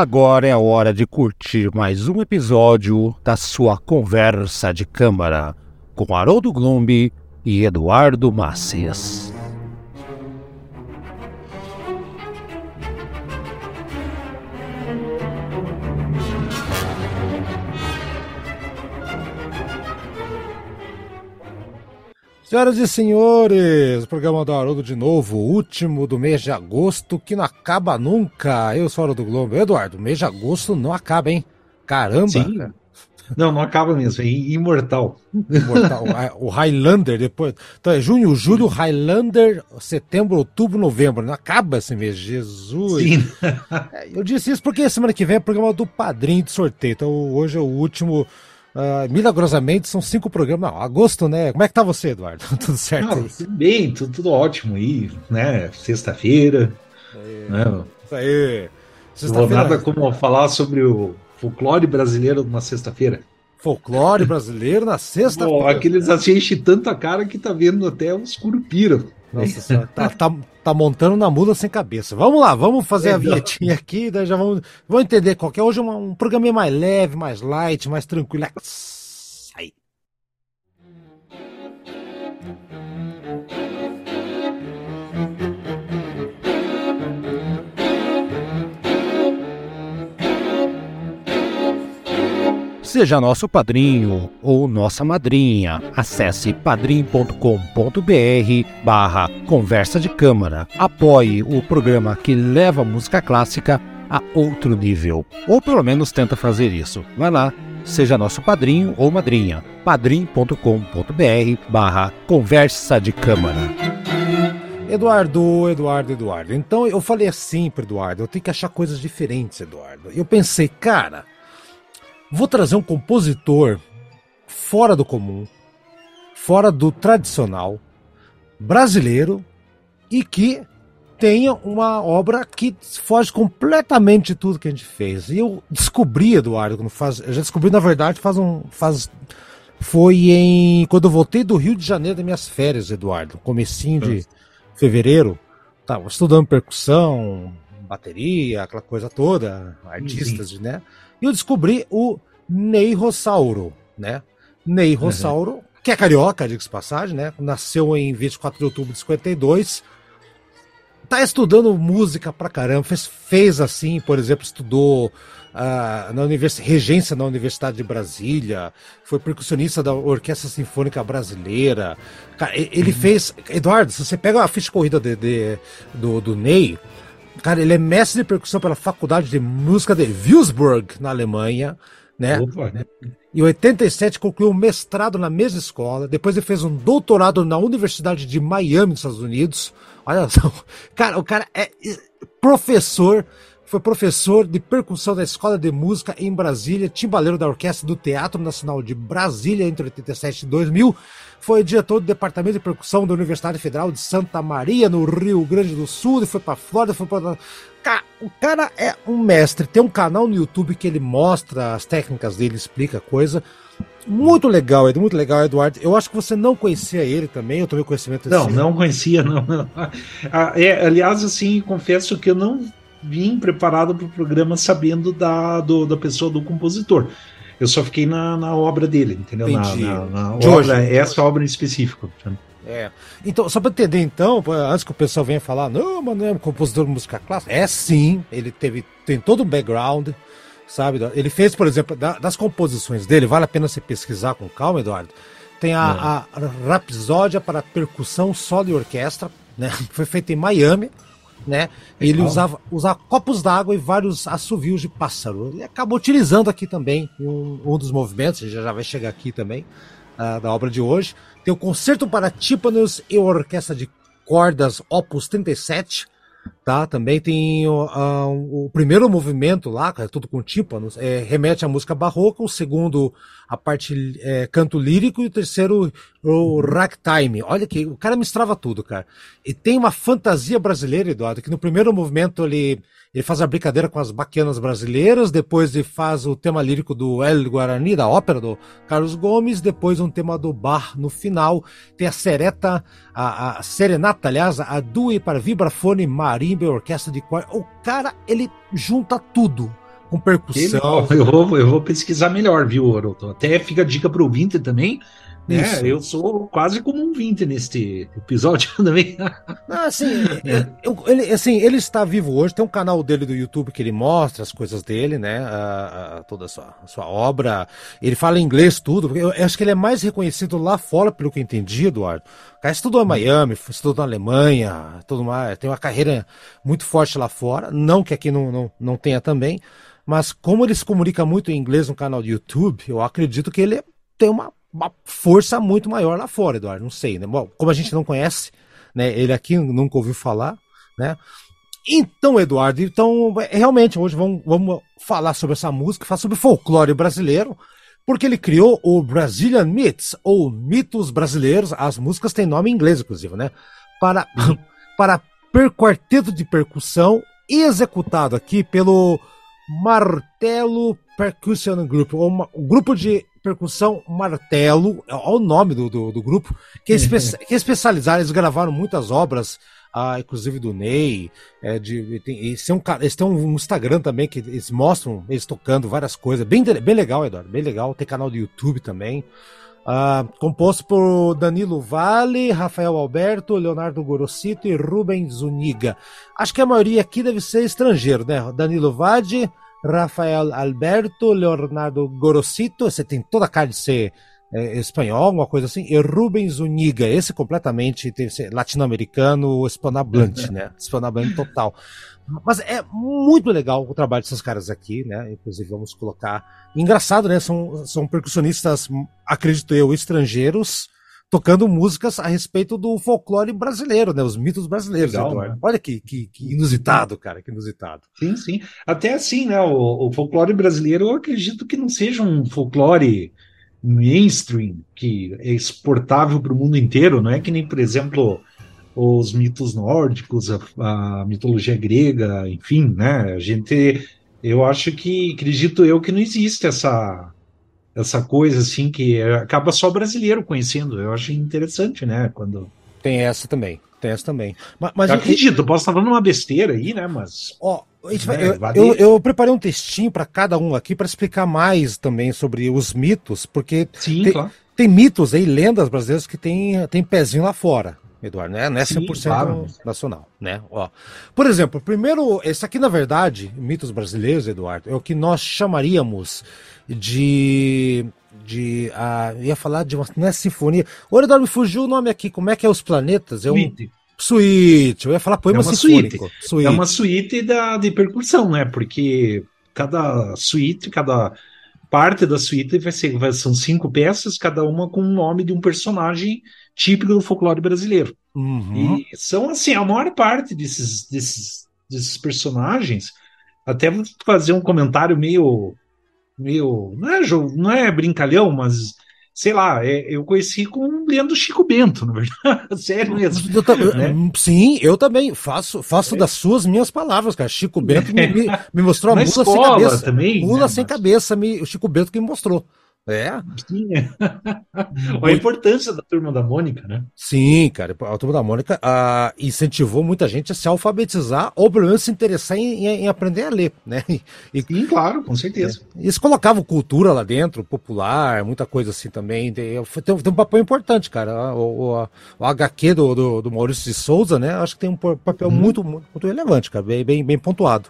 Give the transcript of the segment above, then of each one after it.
Agora é a hora de curtir mais um episódio da sua conversa de câmara com Haroldo Glombi e Eduardo Macias. Senhoras e senhores, o programa do Haroldo de novo, último do mês de agosto, que não acaba nunca. Eu sou o Haroldo Globo. Eduardo, o mês de agosto não acaba, hein? Caramba! Sim. Não, não acaba mesmo, é imortal. Imortal. o Highlander depois. Então é junho, julho, Highlander, setembro, outubro, novembro. Não acaba esse mês, Jesus. Sim. É, eu disse isso porque semana que vem é programa do padrinho de sorteio. Então hoje é o último Uh, milagrosamente são cinco programas. Não, agosto, né? Como é que tá você, Eduardo? tudo certo? Não, tudo bem, tudo, tudo ótimo aí, né? Sexta-feira. Né? Isso aí. Não vou nada como falar sobre o folclore brasileiro numa sexta-feira. Folclore brasileiro na sexta-feira. Aqueles assim enchem tanta cara que tá vendo até os curupira. Nossa senhora, tá, tá, tá, montando na mula sem cabeça. Vamos lá, vamos fazer é, a vinhetinha aqui, daí já vamos, vamos entender qual que é. Hoje é um, um programinha mais leve, mais light, mais tranquilo. Seja nosso padrinho ou nossa madrinha. Acesse padrim.com.br barra conversa de câmara. Apoie o programa que leva a música clássica a outro nível. Ou pelo menos tenta fazer isso. Vai lá, seja nosso padrinho ou madrinha. padrim.com.br barra conversa de câmara. Eduardo, Eduardo, Eduardo. Então eu falei assim para Eduardo, eu tenho que achar coisas diferentes, Eduardo. Eu pensei, cara, Vou trazer um compositor fora do comum, fora do tradicional, brasileiro e que tenha uma obra que foge completamente de tudo que a gente fez. E eu descobri, Eduardo, quando faz, eu já descobri na verdade faz um faz foi em quando eu voltei do Rio de Janeiro das minhas férias, Eduardo, comecinho de fevereiro, tava estudando percussão, bateria, aquela coisa toda, artistas, uhum. né? E eu descobri o Ney Rossauro, né? Ney uhum. Rossauro, que é carioca, diga-se passagem, né? Nasceu em 24 de outubro de 52. Tá estudando música pra caramba, fez, fez assim, por exemplo, estudou uh, na universidade, regência na Universidade de Brasília, foi percussionista da Orquestra Sinfônica Brasileira. Cara, ele uhum. fez. Eduardo, se você pega a ficha corrida de, de, do, do Ney, Cara, ele é mestre de percussão pela Faculdade de Música de Würzburg, na Alemanha, né? Opa. Em 87 concluiu um mestrado na mesma escola, depois ele fez um doutorado na Universidade de Miami, nos Estados Unidos. Olha só, cara, o cara é professor foi professor de percussão da Escola de Música em Brasília, timbaleiro da Orquestra do Teatro Nacional de Brasília entre 87 e 2000. Foi diretor do Departamento de Percussão da Universidade Federal de Santa Maria, no Rio Grande do Sul. e foi para Flórida, foi. O cara é um mestre. Tem um canal no YouTube que ele mostra as técnicas dele, explica coisa. Muito legal, Ed, muito legal, Eduardo. Eu acho que você não conhecia ele também, eu tomei conhecimento desse Não, não conhecia, não. não. Ah, é, aliás, assim, confesso que eu não vim preparado para o programa sabendo da, do, da pessoa do compositor. Eu só fiquei na, na obra dele, entendeu? Entendi. Na, na, na obra, essa obra em específico. É. Então, só para entender, então, antes que o pessoal venha falar, não, mas não é um compositor de música clássica. É sim, ele teve, tem todo um background, sabe? Ele fez, por exemplo, das composições dele, vale a pena você pesquisar com calma, Eduardo. Tem a, é. a Rapsódia para percussão, solo e orquestra, né? Foi feita em Miami né? Ele usava, usava copos d'água e vários assovios de pássaro. Ele acabou utilizando aqui também um, um dos movimentos, já, já vai chegar aqui também, uh, da obra de hoje. Tem o Concerto para Tímpanos e Orquestra de Cordas Opus 37, tá? Também tem uh, o primeiro movimento lá, é tudo com tímpanos, é, remete à música barroca, o segundo a parte é, canto lírico e o terceiro o ragtime. Olha que o cara misturava tudo, cara. E tem uma fantasia brasileira, Eduardo, que no primeiro movimento ele ele faz a brincadeira com as baquianas brasileiras, depois ele faz o tema lírico do El Guarani, da ópera do Carlos Gomes, depois um tema do bar no final, tem a sereta, a, a serenata, aliás, a due para vibrafone, marimba orquestra de cor. O cara, ele junta tudo com percussão. Eu vou, eu vou pesquisar melhor, viu, Haroldo? Até fica a dica para o ouvinte também. Né? Eu sou quase como um vinte neste episódio também. Ah, assim, eu, ele, assim, ele está vivo hoje, tem um canal dele do YouTube que ele mostra as coisas dele, né? A, a, toda a sua, a sua obra. Ele fala inglês tudo. Eu, eu, acho que ele é mais reconhecido lá fora, pelo que eu entendi, Eduardo. O cara estudou em Miami, estudou na Alemanha, tudo mais, tem uma carreira muito forte lá fora. Não que aqui não, não, não tenha também. Mas como ele se comunica muito em inglês no canal do YouTube, eu acredito que ele tem uma uma força muito maior lá fora, Eduardo. Não sei, né? Bom, como a gente não conhece, né? Ele aqui nunca ouviu falar, né? Então, Eduardo, então realmente hoje vamos, vamos falar sobre essa música, falar sobre folclore brasileiro, porque ele criou o Brazilian Myths, ou Mitos Brasileiros. As músicas têm nome em inglês, inclusive, né? Para, para per quarteto de percussão, executado aqui pelo Martelo Percussion Group, ou o grupo de percussão Martelo, é o nome do, do, do grupo, que é, espe que é especializado, eles gravaram muitas obras, ah, inclusive do Ney, é, de, tem, eles, têm um, eles têm um Instagram também que eles mostram eles tocando várias coisas, bem, bem legal, Eduardo, bem legal, tem canal do YouTube também. Ah, composto por Danilo Vale, Rafael Alberto, Leonardo Gorosito e Rubens Zuniga. Acho que a maioria aqui deve ser estrangeiro, né? Danilo Vade, Rafael Alberto, Leonardo Gorosito, você tem toda a cara de ser é, espanhol, uma coisa assim, e Rubens Uniga, esse completamente latino-americano, hispanohablante, né? Hispanohablante total. Mas é muito legal o trabalho desses caras aqui, né? Inclusive, vamos colocar. Engraçado, né? São, são percussionistas, acredito eu, estrangeiros, tocando músicas a respeito do folclore brasileiro, né? Os mitos brasileiros. Legal, né? Olha que, que, que, inusitado, cara, que inusitado. Sim, sim. Até assim, né? O, o, folclore brasileiro, eu acredito que não seja um folclore mainstream que é exportável para o mundo inteiro, não é que nem, por exemplo, os mitos nórdicos, a, a mitologia grega, enfim, né? A gente, eu acho que, acredito eu que não existe essa essa coisa assim que acaba só brasileiro conhecendo. Eu acho interessante, né? Quando tem essa também, tem essa também. Mas, mas eu acredito, posso estar falando uma besteira aí, né? Mas ó, vai, eu, eu, eu, preparei um textinho para cada um aqui para explicar mais também sobre os mitos, porque Sim, tem, claro. tem mitos aí, lendas brasileiras que tem, tem pezinho lá fora. Eduardo, né? Não é 100% Sim, claro. nacional, né? Ó. Por exemplo, primeiro, esse aqui na verdade, mitos brasileiros, Eduardo, é o que nós chamaríamos de. de ah, ia falar de uma. Não é sinfonia. O Eduardo me fugiu o nome aqui. Como é que é os planetas? É um. Suíte. Suíte. Eu ia falar poema é uma sinfônico. Suíte. suíte. É uma suíte da, de percussão, né? Porque cada suíte, cada parte da suíte vai ser. Vai, são cinco peças, cada uma com o nome de um personagem típico do folclore brasileiro. Uhum. E são, assim, a maior parte desses, desses, desses personagens. Até vou fazer um comentário meio meio. Não é, não é brincalhão, mas sei lá, é, eu conheci com lendo Chico Bento, na verdade. Sério mesmo. Eu, né? Hum, sim, eu também faço, faço é. das suas minhas palavas, cara. Chico Bento me, me mostrou a mula sem cabeça. Também, mula né, sem mas... cabeça, me, o Chico Bento que me mostrou. É. Sim. a importância da turma da Mônica, né? Sim, cara. A turma da Mônica uh, incentivou muita gente a se alfabetizar ou pelo menos se interessar em, em, aprender a ler, né? E, Sim, claro, com certeza. É. Eles colocavam cultura lá dentro, popular, muita coisa assim também. Tem, tem, um papel importante, cara. O, o, o HQ do, do, do, Maurício de Souza, né? Acho que tem um papel hum. muito, muito, muito relevante, cara. Bem, bem, bem pontuado.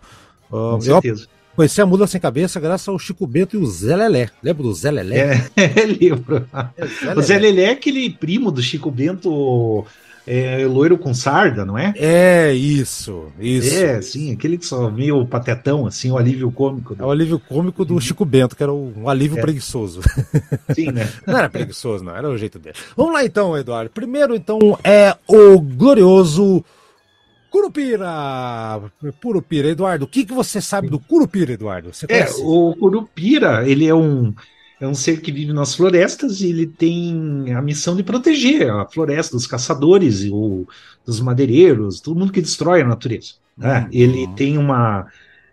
Uh, com certeza. Eu, Conheci a Mula Sem Cabeça graças ao Chico Bento e o Zé Lelé. Lembra do Zé Lelé? É, lembro. É, Zé o Zé Lelé é aquele primo do Chico Bento é, loiro com sarda, não é? É, isso, isso. É, sim, aquele que só meio patetão, assim, o alívio cômico. Do... É o alívio cômico do uhum. Chico Bento, que era um alívio é. preguiçoso. Sim, né? não era preguiçoso, não, era o jeito dele. Vamos lá então, Eduardo. Primeiro, então, é o glorioso Curupira! Curupira, Eduardo, o que, que você sabe do Curupira, Eduardo? É, o Curupira, ele é um, é um ser que vive nas florestas e ele tem a missão de proteger a floresta dos caçadores, ou dos madeireiros, todo mundo que destrói a natureza. Né? Uhum. Ele tem uma.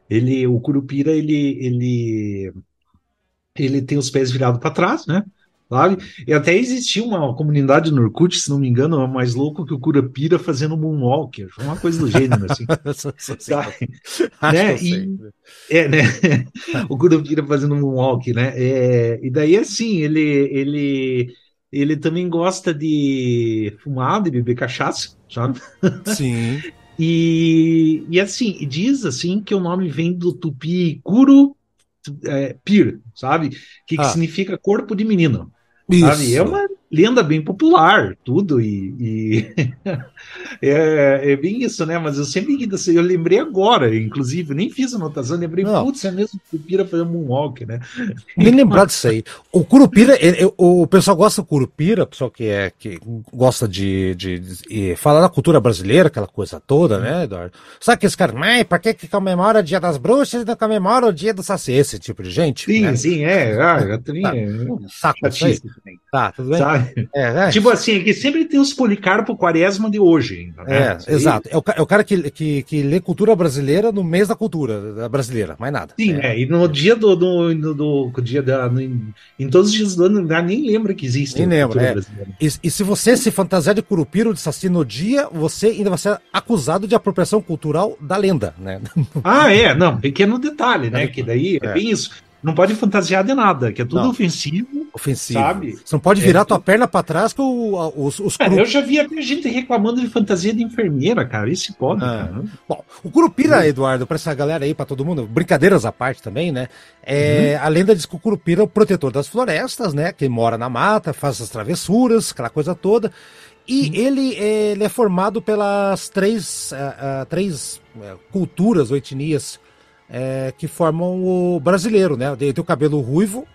Ele, o Curupira, ele, ele, ele tem os pés virados para trás, né? Sabe? E até existia uma comunidade no Orkut, se não me engano, mais louco que o Curupira fazendo moonwalker, uma coisa do gênero, assim. sabe? né? E, é, né? o Curupira fazendo moonwalk, né? É, e daí, assim, ele, ele, ele também gosta de fumar, de beber cachaça, sabe? Sim. e, e assim, diz assim que o nome vem do tupi Kuru é, Pir, sabe? Que, ah. que significa corpo de menino. Sabe? É uma lenda bem popular, tudo, e, e é, é, bem isso, né? Mas eu sempre eu lembrei agora, inclusive, nem fiz anotação, lembrei, Não. putz, é mesmo Curupira fazendo moonwalk, né? Nem lembrar disso aí. O Curupira, ele, o pessoal gosta do Curupira, o pessoal que, é, que gosta de, de, de, falar da cultura brasileira, aquela coisa toda, né, Eduardo? Sabe que esse cara, mãe, pra que que comemora o dia das bruxas e não comemora o dia do saci? Esse tipo de gente? Sim, né? sim, é. Ah, eu também. Tá. É, saco. Tá, tudo bem? É, é. Tipo assim, que sempre tem os Policarpo Quaresma de hoje. Né? É, exato. É o, é o cara que, que, que lê cultura brasileira no mês da cultura brasileira, mais nada. Sim, é. é e no dia do, do, do, do dia da. No, em todos os dias do ano, nem lembra que existe. Nem lembra. É. E, e, se você se fantasiar de Curupira ou de Saci no dia, você ainda vai ser acusado de apropriação cultural da lenda, né? Ah, é, não, pequeno detalhe, né? Que daí é, é bem isso não pode fantasiar de nada, que é tudo não. ofensivo. Ofensivo. Sabe? Você não pode virar é, tua perna para trás com os, os é, Eu já vi gente reclamando de fantasia de enfermeira, cara. Isso pode, ah. cara. Bom, o Curupira, é. Eduardo, para essa galera aí, para todo mundo, brincadeiras à parte também, né? É, uhum. A lenda diz que o Curupira é o protetor das florestas, né? Que mora na mata, faz as travessuras, aquela coisa toda. E ele, ele, é formado pelas três, uh, uh, três uh, culturas ou etnias é, que formam o brasileiro, né? Tem, tem o cabelo ruivo,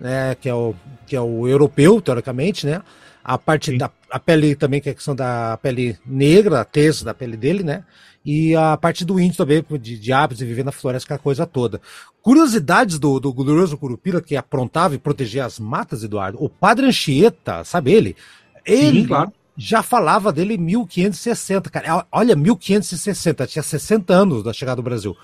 né? Que é o, que é o europeu, teoricamente, né? A parte Sim. da a pele também, que é a questão da pele negra, a tez da pele dele, né? E a parte do índio também, de, de hábitos de viver na floresta, aquela coisa toda. Curiosidades do, do glorioso Curupira, que aprontava e protegia as matas, Eduardo. O padre Anchieta, sabe ele? Ele Sim, claro. já falava dele em 1560, cara. Olha, 1560, tinha 60 anos da chegada do Brasil.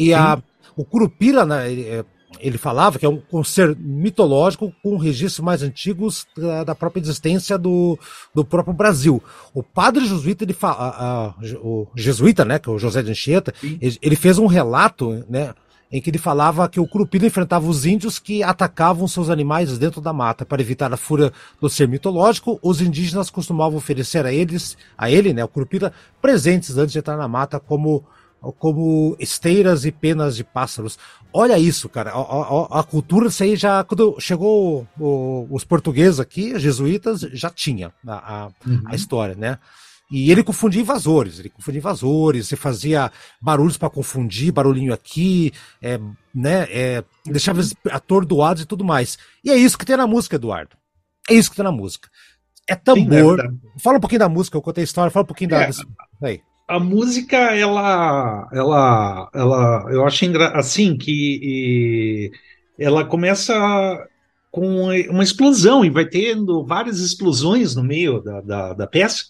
E a, o Curupira, né, ele, é, ele, falava que é um, um, ser mitológico com registros mais antigos da, da, própria existência do, do próprio Brasil. O padre jesuíta, ele fala, o jesuíta, né, que é o José de Anchieta, ele, ele, fez um relato, né, em que ele falava que o Curupira enfrentava os índios que atacavam seus animais dentro da mata. Para evitar a fúria do ser mitológico, os indígenas costumavam oferecer a eles, a ele, né, o Curupira, presentes antes de entrar na mata, como como esteiras e penas de pássaros. Olha isso, cara. A, a, a cultura, isso aí já. Quando chegou o, os portugueses aqui, os jesuítas, já tinha a, a, uhum. história, né? E ele confundia invasores, ele confundia invasores, você fazia barulhos para confundir, barulhinho aqui, é, né? É, deixava eles atordoados e tudo mais. E é isso que tem na música, Eduardo. É isso que tem na música. É tambor. Sim, é fala um pouquinho da música, eu contei a história, fala um pouquinho é, da. Aí a música, ela, ela, ela, eu acho assim que ela começa com uma explosão e vai tendo várias explosões no meio da, da, da peça.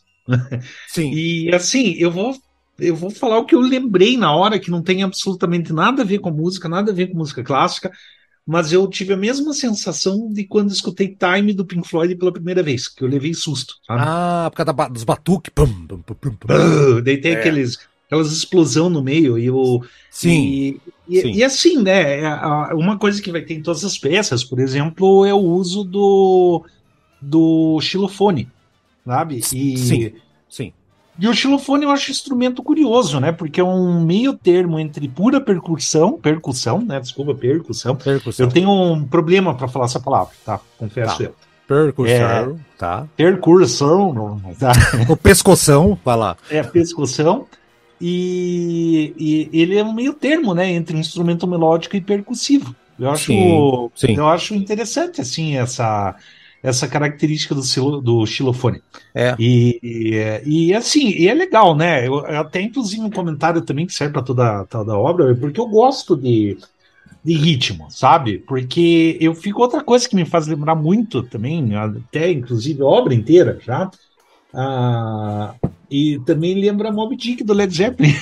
Sim. E assim, eu vou eu vou falar o que eu lembrei na hora, que não tem absolutamente nada a ver com música, nada a ver com música clássica, mas eu tive a mesma sensação de quando escutei Time do Pink Floyd pela primeira vez, que eu levei susto. Sabe? Ah, por causa da, dos batuques. Pum, pum, pum, pum. Daí tem é. aqueles, aquelas explosão no meio e o. Sim. E, e, e assim, né? É, uma coisa que vai ter em todas as peças, por exemplo, é o uso do, do xilofone, sabe? E, sim, sim. E o xilofone eu acho um instrumento curioso, né? Porque é um meio termo entre pura percussão, percussão, né? Desculpa, percussão. percussão. Eu tenho um problema para falar essa palavra, tá? Confesso tá. eu. Percussão, é, tá. Percussão, tá. O pescoção, vai lá. É, pescoção. E, e, ele é um meio termo, né? Entre instrumento melódico e percussivo. Eu acho, sim, sim. eu acho interessante, assim, essa essa característica do, do xilofone. É. E, e, e, assim, e é legal, né? Eu, até inclusive um comentário também que serve para toda, toda a obra, porque eu gosto de, de ritmo, sabe? Porque eu fico outra coisa que me faz lembrar muito também, até inclusive a obra inteira já, Ah, e também lembra Mob Dick do Led Zeppelin.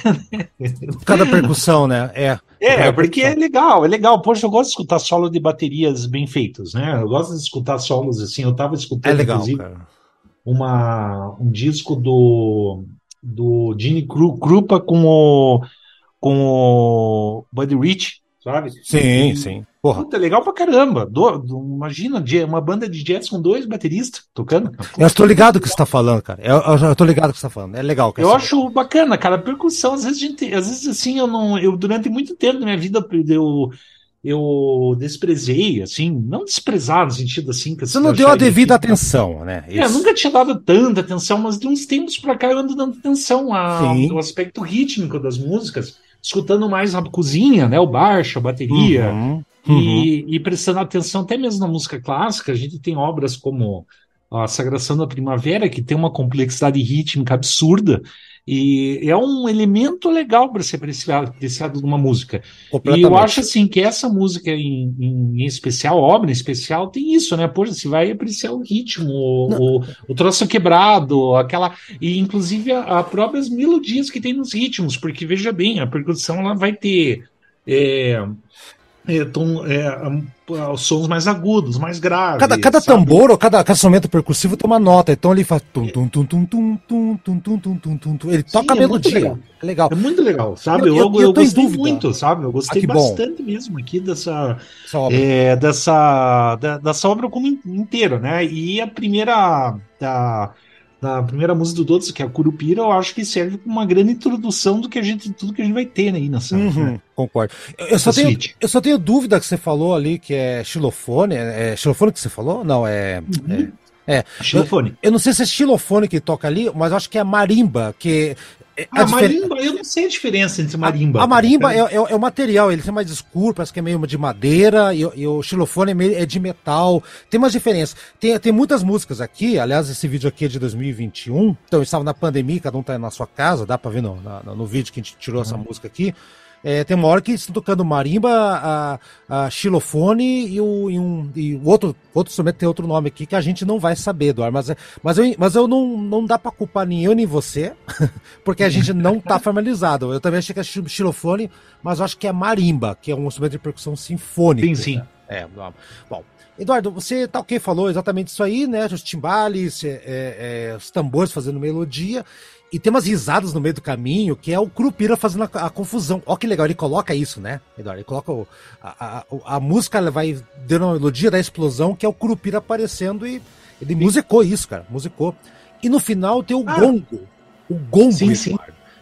Cada percussão, né? É. É, porque é legal, é legal. Poxa, eu gosto de escutar solo de baterias bem feitos, né? Eu gosto de escutar solos assim. Eu tava escutando, é legal. Uma, um disco do, do Gene Krupa com o, com o Buddy Rich, sabe? Sim, e, sim. Porra. Puta, legal pra caramba. Do, do, imagina uma banda de jazz com dois bateristas tocando. Eu estou ligado que você tá falando, cara. Eu, eu, eu tô ligado que você tá falando. É legal. Eu acho bacana, cara. A percussão, às vezes, gente, às vezes assim, eu não. Eu, durante muito tempo da minha vida, eu, eu desprezei, assim, não desprezar no sentido assim. Que você não deu a devida atenção, né? Isso. É, eu nunca tinha dado tanta atenção, mas de uns tempos pra cá eu ando dando atenção ao aspecto rítmico das músicas escutando mais a cozinha, né? O baixo, a bateria. Uhum. Uhum. E, e, prestando atenção até mesmo na música clássica, a gente tem obras como a Sagração da Primavera, que tem uma complexidade rítmica absurda, e é um elemento legal para ser apreciado, apreciado numa música. E eu acho assim que essa música em, em, em, especial, obra em especial, tem isso, né? Poxa, você vai apreciar o ritmo, o, o, o, troço quebrado, aquela. E inclusive as próprias melodias que tem nos ritmos, porque veja bem, a percussão ela vai ter. É, é, tom, é, os sons mais agudos, mais graves. Cada, cada tambor ou cada, cada instrumento percussivo tem uma nota, então ele faz tum tum tum tum tum tum tum tum tum tum tum tum. Ele Sim, toca é a melodia. Legal. É legal. É muito legal, sabe? Eu, eu, eu, eu gostei muito, sabe? Eu gostei ah, bastante mesmo aqui dessa obra. É, dessa, da, dessa obra como inteira, né? E a primeira da da primeira música do Dodos, que é a Curupira, eu acho que serve como uma grande introdução do que a gente, tudo que a gente vai ter aí nessa. Uhum, né? Concordo. Eu só, tenho, eu só tenho dúvida que você falou ali que é xilofone. É, é xilofone que você falou? Não, é. Uhum. é... É, xilofone. Eu, eu, não sei se é xilofone que toca ali, mas acho que é marimba, que é, a, marimba, eu não sei a diferença entre marimba. A, a marimba é, é, é, o material, ele tem mais escuro, parece que é meio de madeira, e, e o xilofone é, meio, é de metal. Tem umas diferenças. Tem, tem muitas músicas aqui, aliás, esse vídeo aqui é de 2021, então estava na pandemia, cada um tá na sua casa, dá pra ver no, no, no vídeo que a gente tirou uhum. essa música aqui. É, tem uma hora que estão tocando marimba, a, a xilofone e o, e um, e o outro, outro instrumento tem outro nome aqui que a gente não vai saber, Eduardo. Mas, mas, eu, mas eu não, não dá para culpar nem eu nem você, porque a gente não tá formalizado. Eu também achei que é xilofone, mas eu acho que é marimba, que é um instrumento de percussão sinfônica. Sim, sim. É, bom. Eduardo, você tá o que falou exatamente isso aí, né? Os timbales, é, é, é, os tambores fazendo melodia. E tem umas risadas no meio do caminho, que é o Curupira fazendo a, a confusão. Ó que legal, ele coloca isso, né, Eduardo? Ele coloca o, a, a, a, música, ela vai dando uma melodia da explosão, que é o Curupira aparecendo e ele sim. musicou isso, cara, musicou. E no final tem o ah. gongo. O gongo, sim, Eduardo, sim.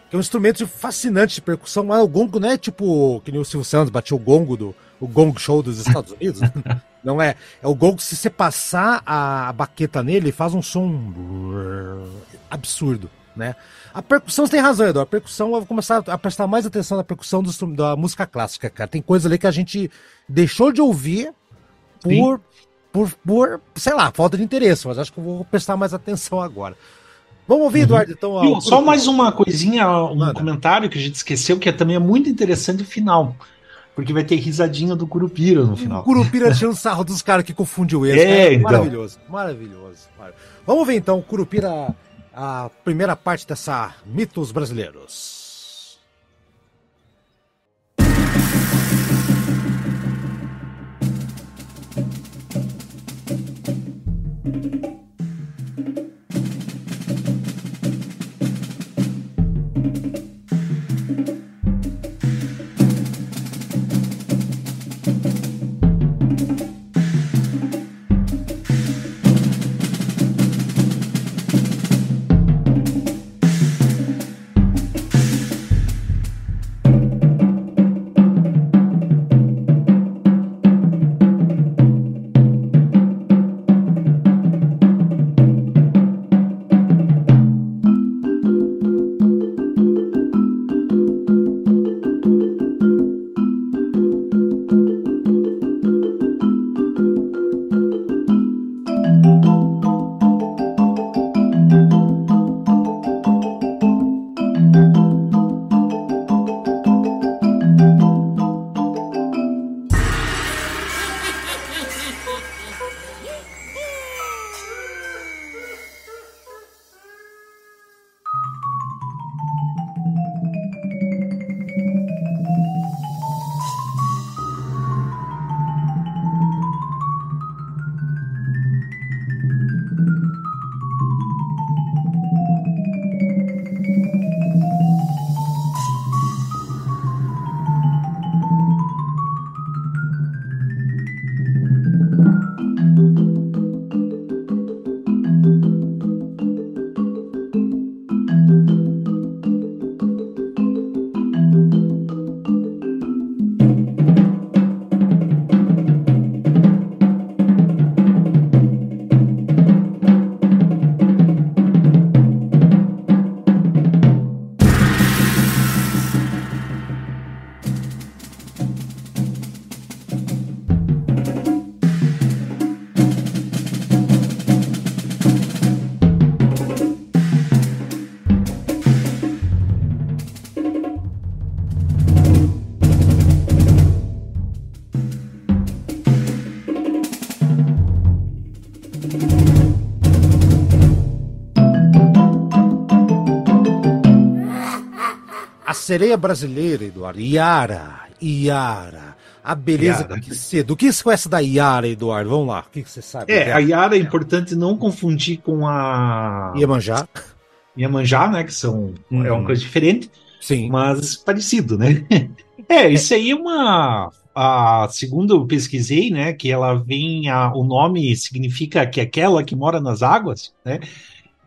que é um instrumento fascinante de percussão, mas o gongo não é tipo que nem o Silvio Santos bateu o gongo do o gong show dos Estados Unidos. não é. É o gongo, se você passar a baqueta nele, faz um som absurdo né? A percussão, você tem razão, Eduardo. A percussão, eu vou começar a prestar mais atenção na percussão do, da música clássica, cara. Tem coisa ali que a gente deixou de ouvir por, por, por, sei lá, falta de interesse, mas acho que eu vou prestar mais atenção agora. Vamos ouvir, uhum. Eduardo, então. Viu, só mais uma coisinha, um comentário que a gente esqueceu, que é também é muito interessante o final. Porque vai ter risadinha do Curupira no final. O Curupira tirando sarro dos caras que confundiu ele. É, então. Maravilhoso, maravilhoso, maravilhoso. Vamos ver então, Curupira a primeira parte dessa Mitos Brasileiros. Sereia brasileira, Eduardo, Iara, Iara. A beleza Yara. que cedo. O que você conhece da Iara, Eduardo? Vamos lá, o que você sabe? É, a Iara é importante não confundir com a. Iemanjá. Iemanjá, né? Que são. Uhum. É uma coisa diferente. Sim. Mas parecido, né? É, isso aí é uma. A, segundo eu pesquisei, né, que ela vem, a, o nome significa que é aquela que mora nas águas, né,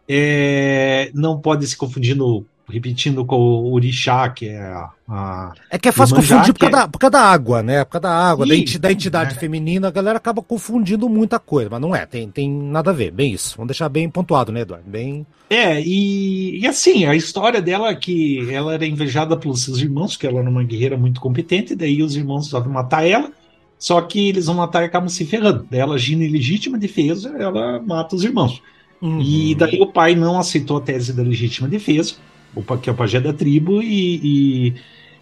é, não pode se confundir no repetindo com o orixá, que é a. a é que é fácil confundir por causa, é... da, por causa da água, né? Por causa da água, da, entidade, da entidade é. feminina, a galera acaba confundindo muita coisa, mas não é, tem, tem nada a ver, bem isso. Vamos deixar bem pontuado, né, Eduardo? Bem. É, e, e assim, a história dela é que ela era invejada pelos seus irmãos, que ela era uma guerreira muito competente, daí os irmãos resolvem matar ela. Só que eles vão matar e acabam se ferrando. Daí ela agindo em legítima defesa, ela mata os irmãos. Uhum. E daí o pai não aceitou a tese da legítima defesa o, que é o pajé da tribo, e,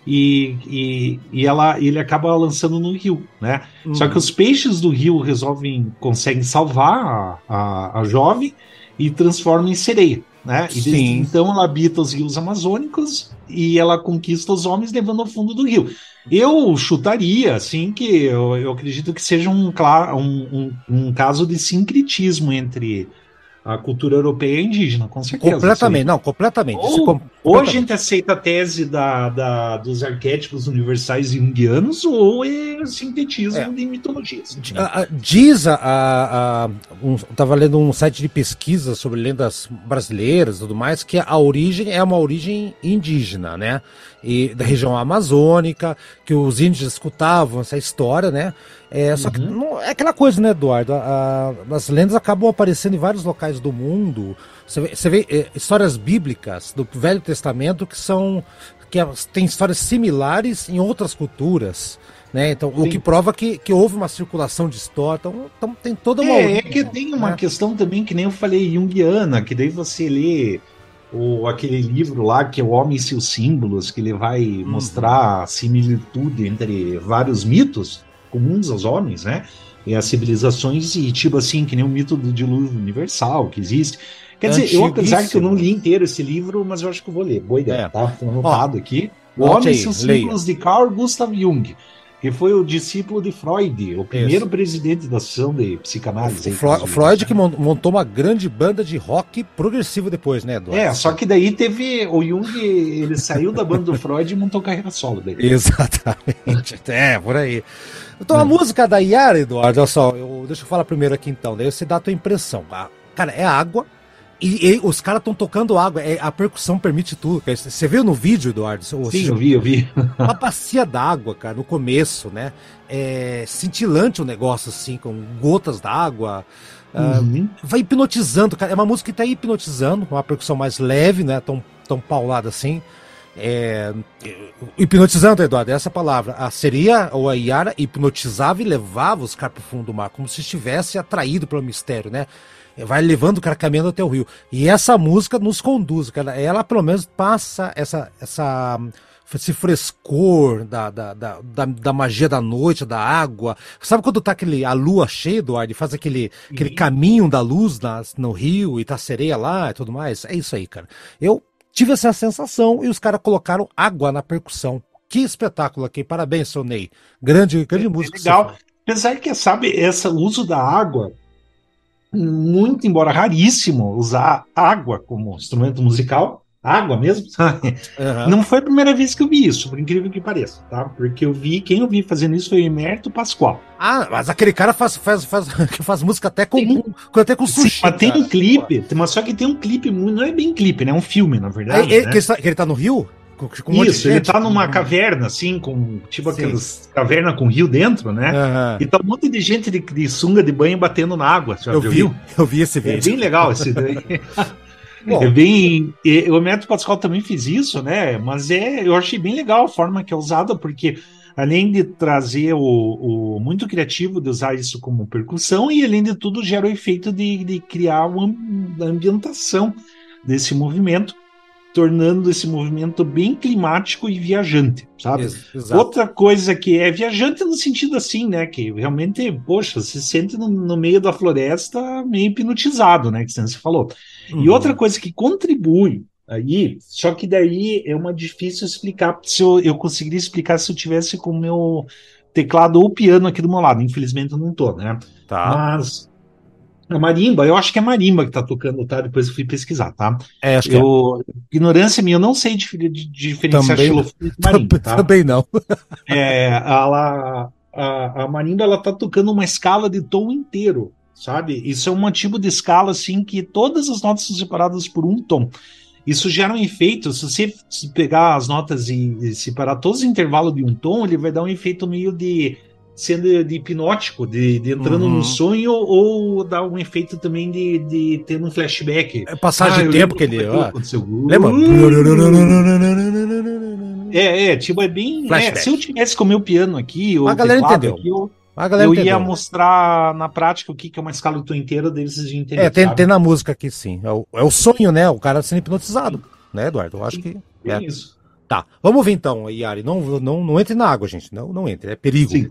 e, e, e, ela, ele acaba lançando no rio, né? Uhum. Só que os peixes do rio resolvem, conseguem salvar a, a, a jovem e transformam em sereia. Né? E desde Sim. então ela habita os rios amazônicos e ela conquista os homens levando ao fundo do rio. Eu chutaria, assim, que eu, eu acredito que seja um, um, um, um caso de sincretismo entre a cultura europeia é indígena, com certeza. Completamente, não, completamente. Ou, com, ou a gente aceita a tese da, da, dos arquétipos universais junguianos, ou é sintetismo é. de mitologias. Né? Diz a. a, a um, estava lendo um site de pesquisa sobre lendas brasileiras e tudo mais, que a origem é uma origem indígena, né? E da região amazônica, que os índios escutavam essa história, né? É, só uhum. que não, é aquela coisa, né, Eduardo? A, a, as lendas acabam aparecendo em vários locais do mundo. Você vê, você vê é, histórias bíblicas do Velho Testamento que são que tem histórias similares em outras culturas. Né? Então, Sim. o que prova que, que houve uma circulação de história. Então, então tem toda uma. É, origem, é que tem uma né? questão também, que nem eu falei, junguiana, que daí você lê o, aquele livro lá que é O Homem e seus Símbolos, que ele vai uhum. mostrar a similitude entre vários mitos comuns aos homens, né? E as civilizações, e tipo assim, que nem o mito do dilúvio universal que existe. Quer dizer, eu, apesar que eu não li inteiro esse livro, mas eu acho que eu vou ler. Boa ideia, é. tá? anotado aqui. O Homem e seus Símbolos de Carl Gustav Jung que foi o discípulo de Freud, o primeiro Isso. presidente da Associação de Psicanálise. Freud, Freud que montou uma grande banda de rock progressivo depois, né, Eduardo? É, só que daí teve o Jung, ele saiu da banda do Freud e montou carreira solo daí. Exatamente, é, por aí. Então a hum. música da Yara, Eduardo, olha só, eu, deixa eu falar primeiro aqui então, daí você dá a tua impressão. Ah, cara, é água, e, e, os caras estão tocando água, é, a percussão permite tudo. Você viu no vídeo, Eduardo? Sim, eu vi, eu vi. uma bacia d'água, cara, no começo, né? É, cintilante o negócio, assim, com gotas d'água. Ah, uhum. Uh, vai hipnotizando, cara. É uma música que tá hipnotizando, uma percussão mais leve, né? Tão, tão paulada assim. É, hipnotizando, Eduardo, é essa palavra. A seria ou a Yara hipnotizava e levava os caras pro fundo do mar, como se estivesse atraído pelo mistério, né? Vai levando o cara caminhando até o rio. E essa música nos conduz, cara. Ela pelo menos passa essa, essa esse frescor da, da, da, da, da magia da noite, da água. Sabe quando tá aquele, a lua cheia, Eduardo, e faz aquele, aquele caminho da luz na, no rio e tá sereia lá e tudo mais? É isso aí, cara. Eu tive essa sensação e os caras colocaram água na percussão. Que espetáculo aqui. Parabéns, seu Ney. Grande, grande é, música. É legal. Apesar que, sabe, esse uso da água muito, embora raríssimo, usar água como instrumento musical, água mesmo, uhum. não foi a primeira vez que eu vi isso, por incrível que pareça, tá? Porque eu vi, quem eu vi fazendo isso foi o Emerto Pascoal. Ah, mas aquele cara faz, faz, faz, faz música até com, tem, com, até com sushi. Sim, mas tem um clipe, mas só que tem um clipe, não é bem clipe, né? É um filme, na verdade. É, é, né? que, ele tá, que ele tá no Rio? Com um Isso, ele tá numa caverna, assim, com tipo Sim. aquelas caverna com rio dentro, né? Uhum. E tá um monte de gente de, de sunga de banho batendo na água. eu vi, viu? eu vi esse vídeo. É bem legal esse daí. Bom, é bem. O Método Pascal também fez isso, né? Mas é, eu achei bem legal a forma que é usada, porque além de trazer o, o muito criativo de usar isso como percussão, e além de tudo, gera o efeito de, de criar uma ambientação desse movimento tornando esse movimento bem climático e viajante, sabe? Exato. Outra coisa que é viajante no sentido assim, né? Que realmente, poxa, se sente no, no meio da floresta meio hipnotizado, né? Que você falou. Uhum. E outra coisa que contribui Aí, só que daí é uma difícil explicar. Se eu, eu conseguiria explicar se eu tivesse com o meu teclado ou piano aqui do meu lado. Infelizmente eu não tô, né? Tá. Mas a marimba, eu acho que é marimba que tá tocando, tá? Depois eu fui pesquisar, tá? É, acho que é. Eu, ignorância minha, eu não sei dif- de- diferenciar Também- xilofone de marimba, tá? Também não. É, ela, a, a marimba ela tá tocando uma escala de tom inteiro, sabe? Isso é um tipo de escala assim que todas as notas são separadas por um tom. Isso gera um efeito. Se você pegar as notas e, e separar todos os intervalos de um tom, ele vai dar um efeito meio de sendo de hipnótico, de, de entrando Uhum. no sonho, ou dar um efeito também de, de ter um flashback. É passagem Ah, de tempo que ele. como é ó, aconteceu. Lembra? É, é, tipo, é bem. é, se eu tivesse com o meu piano aqui, A galera entendeu. aqui, eu, A galera eu ia entendeu. mostrar na prática o que que é uma escala inteiro deles iam entender. É, tem, tem na música aqui sim. É o, é o sonho, né? O cara sendo hipnotizado. Né, Eduardo? Eu acho que. É É. isso. Tá. Vamos ouvir então, Yari. Não, não, não entre na água, gente. Não, não entre. É perigo. Sim.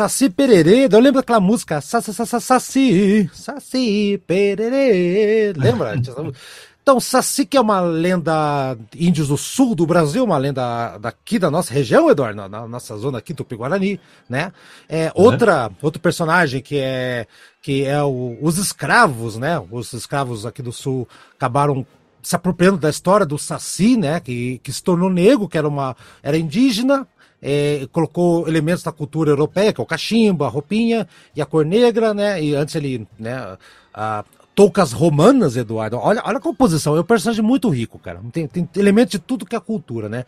Saci Pererê, eu lembro daquela música Saci, Saci, Saci, Pererê, lembra? Então, Saci que é uma lenda índios do sul do Brasil, uma lenda daqui da nossa região, Eduardo, na, na nossa zona aqui, Tupi-Guarani, né? É, outra, outro personagem que é, que é o- os escravos, né? Os escravos aqui do sul acabaram se apropriando da história do Saci, né? Que, que se tornou negro, que era uma era indígena, é, colocou elementos da cultura europeia, que é o cachimbo, a roupinha e a cor negra, né? E antes ele, né? A, toucas romanas, Eduardo. Olha, olha a composição. É um personagem muito rico, cara. Tem, tem elementos de tudo que é cultura, né?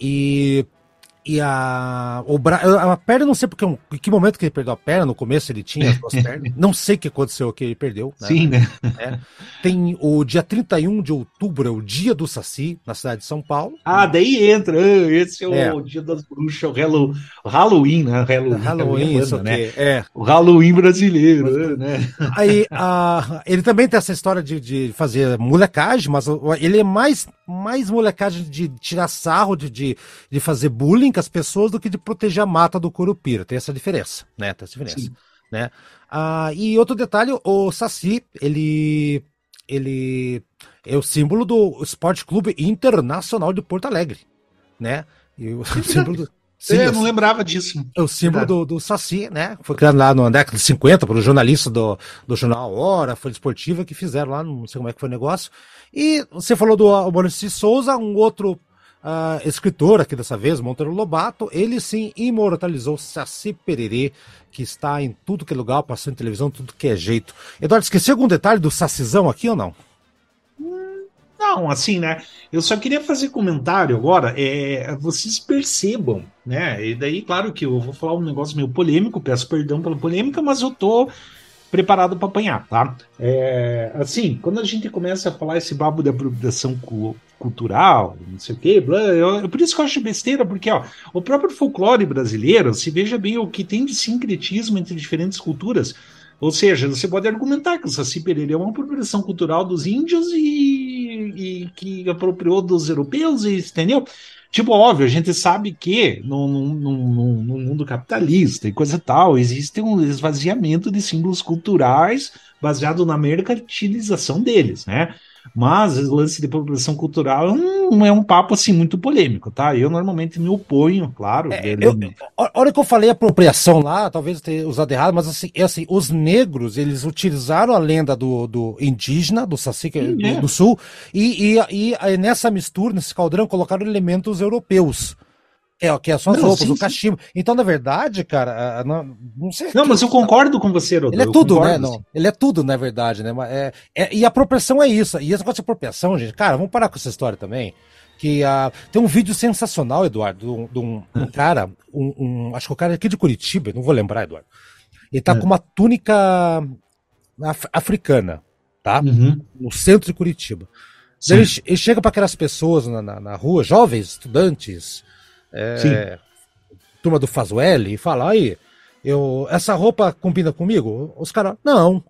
E E a, o bra... a perna, não sei porque, em que momento que ele perdeu a perna, no começo ele tinha as duas pernas, não sei o que aconteceu que ele perdeu. Né? Sim, né? É. Tem o dia 31 de outubro, é o dia do Saci, na cidade de São Paulo. Ah, daí entra, ah, esse é o é. dia das bruxas, o, Halloween, né? Halloween, Halloween isso né? É. O Halloween brasileiro, né? Aí, a, ele também tem essa história de, de fazer molecagem, mas ele é mais, mais molecagem de tirar sarro, de, de, de fazer bullying com as pessoas do que de proteger a mata do Curupira. Tem essa diferença, né? Tem essa diferença. Sim. Né? Ah, e outro detalhe, o Saci, ele, ele é o símbolo do Esporte Clube Internacional de Porto Alegre, né? E o símbolo do, Sim, eu não lembrava disso. É o símbolo do, do Saci, né? Foi criado lá na década de 50 por um jornalista do, do jornal Hora, Folha Esportiva, que fizeram lá, não sei como é que foi o negócio. E você falou do Maurício Souza, um outro uh, escritor aqui dessa vez, Monteiro Lobato, ele sim imortalizou Saci Pererê, que está em tudo que é lugar, passando em televisão, tudo que é jeito. Eduardo, esqueceu algum detalhe do Sacizão aqui ou não? Não, assim, né? Eu só queria fazer comentário agora. É, vocês percebam, né? E daí, claro que eu vou falar um negócio meio polêmico, peço perdão pela polêmica, mas eu tô preparado para apanhar, tá? É, assim, quando a gente começa a falar esse babo da apropriação cu cultural, não sei o quê, blá, eu, por isso que eu acho besteira, porque ó, o próprio folclore brasileiro, se veja bem o que tem de sincretismo entre diferentes culturas, ou seja, você pode argumentar que o Saci é uma apropriação cultural dos índios e, e que apropriou dos europeus, e, entendeu? Tipo, óbvio, a gente sabe que no, no, no, no mundo capitalista e coisa tal, existe um esvaziamento de símbolos culturais baseado na mercantilização deles, né? Mas o lance de apropriação cultural não é um papo assim muito polêmico, tá? Eu normalmente me oponho, claro. É, eu, a hora que eu falei apropriação lá, talvez eu tenha usado errado, mas assim, é assim, os negros, eles utilizaram a lenda do, do indígena, do Saci do, é. do, Sul, e, e, e nessa mistura, nesse caldrão, colocaram elementos europeus. É, que é só as não, roupas, sim, o cachimbo. Sim. Então, na verdade, cara, não, não sei. Não, mas eu concordo com você, Rodolfo. Ele é tudo, né? Não, ele é tudo, na verdade, né? É, é, e a apropriação é isso. E esse negócio de apropriação, gente, cara, vamos parar com essa história também. Que uh, tem um vídeo sensacional, Eduardo, de um, um, cara, um, um, acho que o cara é aqui de Curitiba, não vou lembrar, Eduardo. Ele tá é. com uma túnica af africana, tá? Uhum. No centro de Curitiba. Ele, ele, chega para aquelas pessoas na, na, na rua, jovens, estudantes, é, turma do Fazueli, e fala, aí, eu, essa roupa combina comigo? Os caras, não.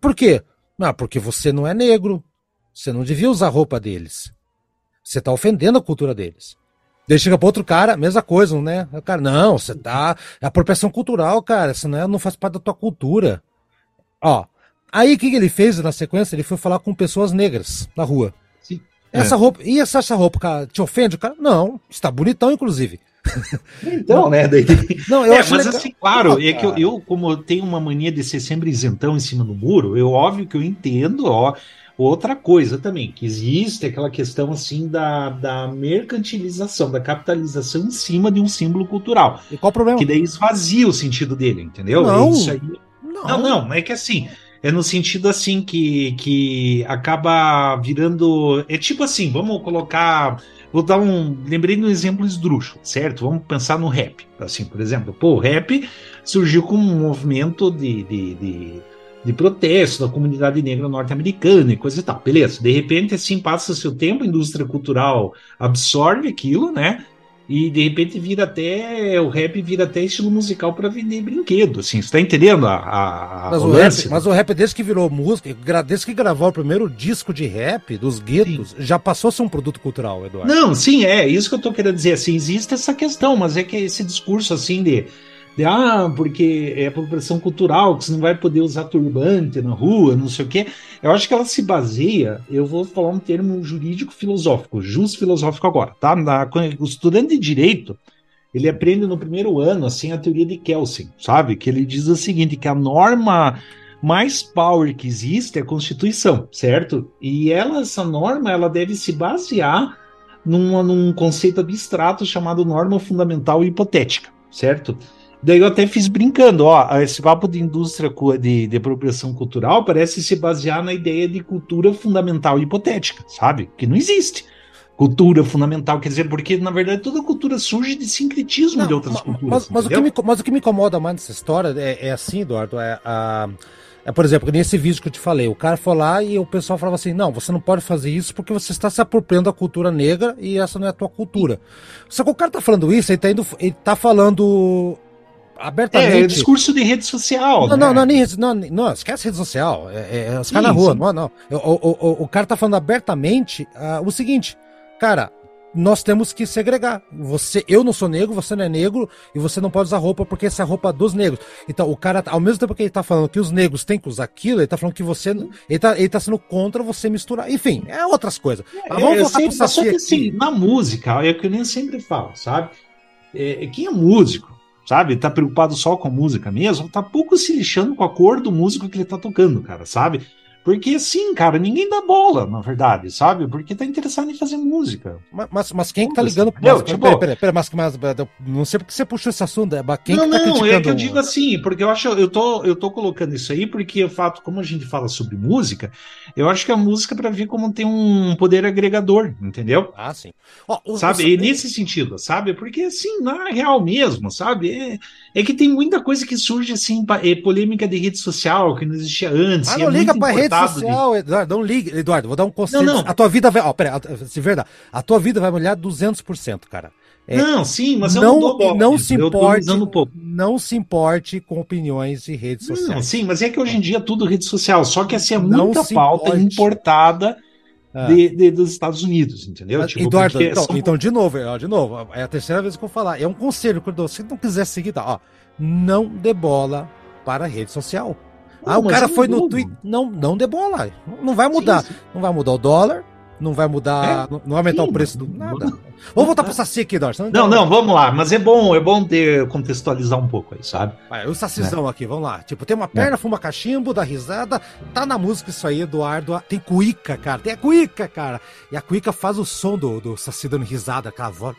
Por quê? Não, porque você não é negro. Você não devia usar a roupa deles. Você está ofendendo a cultura deles. Daí chega para outro cara, mesma coisa, né? O cara, não, você tá. É apropriação cultural, cara. Isso não, é, não faz parte da tua cultura. Ó. Aí o que, que ele fez na sequência? Ele foi falar com pessoas negras na rua. Essa é. roupa. E essa, essa roupa, cara, te ofende? Cara, não, está bonitão, inclusive. Então, não, né? Daí... Não, eu é, mas legal. assim, claro, não, é que eu, eu, como tenho uma mania de ser sempre isentão em cima do muro, eu óbvio que eu entendo, ó. Outra coisa também, que existe aquela questão assim da, da mercantilização, da capitalização em cima de um símbolo cultural. E qual o problema? Que daí esvazia o sentido dele, entendeu? Não, Isso aí... não, não, não, é que assim, é no sentido assim que, que acaba virando. É tipo assim, vamos colocar. Vou dar um. Lembrei de um exemplo esdrúxulo, certo? Vamos pensar no rap. Assim, por exemplo, pô, o rap surgiu como um movimento de, de, de, de protesto da comunidade negra norte-americana e coisa e tal. Beleza. De repente, assim, passa seu tempo, a indústria cultural absorve aquilo, né? E de repente vira até. O rap vira até estilo musical para vender brinquedo, assim. Você tá entendendo a, a, mas, o, o rap, mas o rap, desde que virou música, desde que gravou o primeiro disco de rap dos guetos, sim. já passou a ser um produto cultural, Eduardo. Não, sim, é. Isso que eu tô querendo dizer. Assim, existe essa questão, mas é que esse discurso assim de de, ah, porque é apropriação cultural, que você não vai poder usar turbante na rua, não sei o quê. Eu acho que ela se baseia, eu vou falar um termo jurídico filosófico, jus filosófico agora, tá? Na, o estudante de direito, ele aprende no primeiro ano, assim, a teoria de Kelsen, sabe? Que ele diz o seguinte, que a norma mais power que existe é a Constituição, certo? E ela, essa norma, ela deve se basear num, num conceito abstrato chamado norma fundamental hipotética, certo? Daí eu até fiz brincando, ó, esse papo de indústria de, de apropriação cultural parece se basear na ideia de cultura fundamental e hipotética, sabe? Que não existe. cultura fundamental, quer dizer, porque na verdade toda cultura surge de sincretismo não, de outras mas, culturas. Mas, mas, o que me, mas o que me incomoda mais nessa história é, é assim, Eduardo, é a. É, por exemplo, nesse vídeo que eu te falei, o cara foi lá e o pessoal falava assim: não, você não pode fazer isso porque você está se apropriando da cultura negra e essa não é a tua cultura. Só que o cara tá falando isso, ele tá, indo, ele tá falando abertamente. É, é discurso de rede social. Não, né? não, não, nem, não, não, esquece rede social. É, é os caras na rua, não, não. O, o, o, o, cara tá falando abertamente uh, o seguinte, cara, nós temos que segregar. Você, eu não sou negro, você não é negro e você não pode usar roupa porque essa é a roupa dos negros. Então, o cara, ao mesmo tempo que ele tá falando que os negros têm que usar aquilo, ele tá falando que você, ele tá, ele tá sendo contra você misturar. Enfim, é outras coisas. Mas vamos é, voltar sempre, pro Saci assim, na música, é o que eu nem sempre falo, sabe? É, quem é músico, sabe? Tá preocupado só com a música mesmo, tá pouco se lixando com a cor do músico que ele tá tocando, cara, sabe? Porque sim, cara, ninguém dá bola, na verdade, sabe? Porque tá interessado em fazer música. Mas, mas, mas quem que tá ligando pro tipo, peraí, peraí, peraí, mas, mas, não sei porque você puxou esse assunto, é, quem não, que tá não, criticando? é que eu digo assim, porque eu acho, eu tô, eu tô colocando isso aí porque o fato, como a gente fala sobre música, eu acho que a música para ver como tem um poder agregador, entendeu? Ah, sim. Oh, sabe? E nesse sentido, sabe? Porque assim, na real mesmo, sabe? É, é que tem muita coisa que surge assim, é polêmica de rede social que não existia antes. Ah, não é liga pra rede social, de... Eduardo, não liga, Eduardo, vou dar um conselho. Não, não. A tua vida vai, ó, pera, se verdade, a tua vida vai molhar 200%, cara. É, não, sim, mas não, eu não, dou não se importe, um não se importe com opiniões de redes sociais. Não, sim, mas é que hoje em dia é tudo rede social, só que assim é muita pauta importe. importada ah. de, de, dos Estados Unidos, entendeu? Tipo, Eduardo, então, são... então, de novo, de novo, é a terceira vez que eu vou falar. É um conselho, quando você não quiser seguir, tá, ó, não dê bola para a rede social. Ah, o cara foi no Twitter. Não, não dê bola. Não vai mudar. Sim, sim. Não vai mudar o dólar, não vai mudar. É? Não vai aumentar sim, o preço do nada. Vamos voltar pro Saci aqui, Dorson. Não, não, vamos lá. Mas é bom, é bom ter, contextualizar um pouco aí, sabe? Vai, o Sacizão é. aqui, vamos lá. Tipo, tem uma perna, é. fuma cachimbo, dá risada. Tá na música isso aí, Eduardo. Tem cuíca, cara. Tem a cuíca, cara. E a cuíca faz o som do, do Saci dando risada, aquela voz.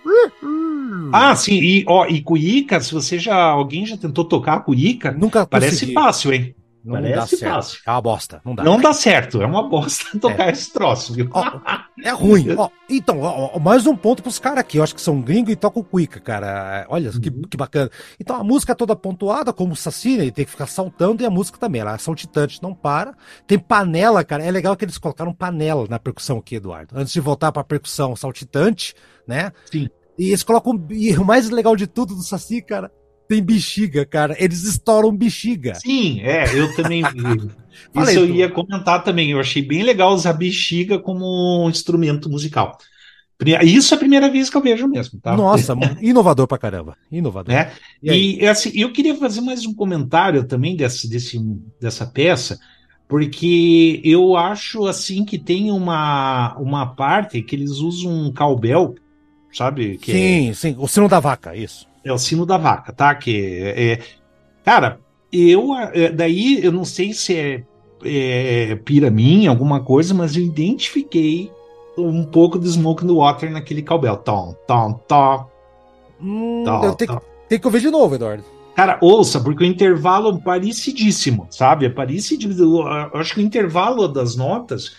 Ah, sim, e, ó, e cuíca, se você já. Alguém já tentou tocar a cuíca, Nunca parece consegui. fácil, hein? Não, não dá certo. Fácil. É uma bosta. Não dá. Não dá certo. É uma bosta tocar é. esse troço, viu? Ó, é ruim. Ó, então, ó, mais um ponto pros caras aqui. Eu acho que são gringos e tocam cuica, cara. Olha que, uhum. que bacana. Então a música é toda pontuada, como o Saci, né? Ele tem que ficar saltando e a música também. Ela é saltitante, não para. Tem panela, cara. É legal que eles colocaram panela na percussão aqui, Eduardo. Antes de voltar pra percussão saltitante, né? Sim. E eles colocam. E o mais legal de tudo do Saci, cara, tem bexiga, cara. Eles estouram bexiga. Sim, é, eu também vi. Isso eu ia comentar também. Eu achei bem legal usar bexiga como um instrumento musical. Isso é a primeira vez que eu vejo mesmo, tá? Nossa, inovador pra caramba. Inovador. É? E, e assim, eu queria fazer mais um comentário também desse, desse, dessa peça, porque eu acho assim que tem uma, uma parte que eles usam um cowbell, sabe? Que sim, é... sim, o sino da vaca, isso. É o sino da vaca, tá? Que é, é cara, eu é, daí eu não sei se é, é pira minha, alguma coisa, mas eu identifiquei um pouco de Smoke no Water naquele cowbell. Tom, tom, tom. Hum, tom, eu tenho, tom. tenho que ouvir de novo, Eduardo. Cara, ouça, porque o intervalo é parecidíssimo, sabe? É parecidíssimo. Eu acho que o intervalo das notas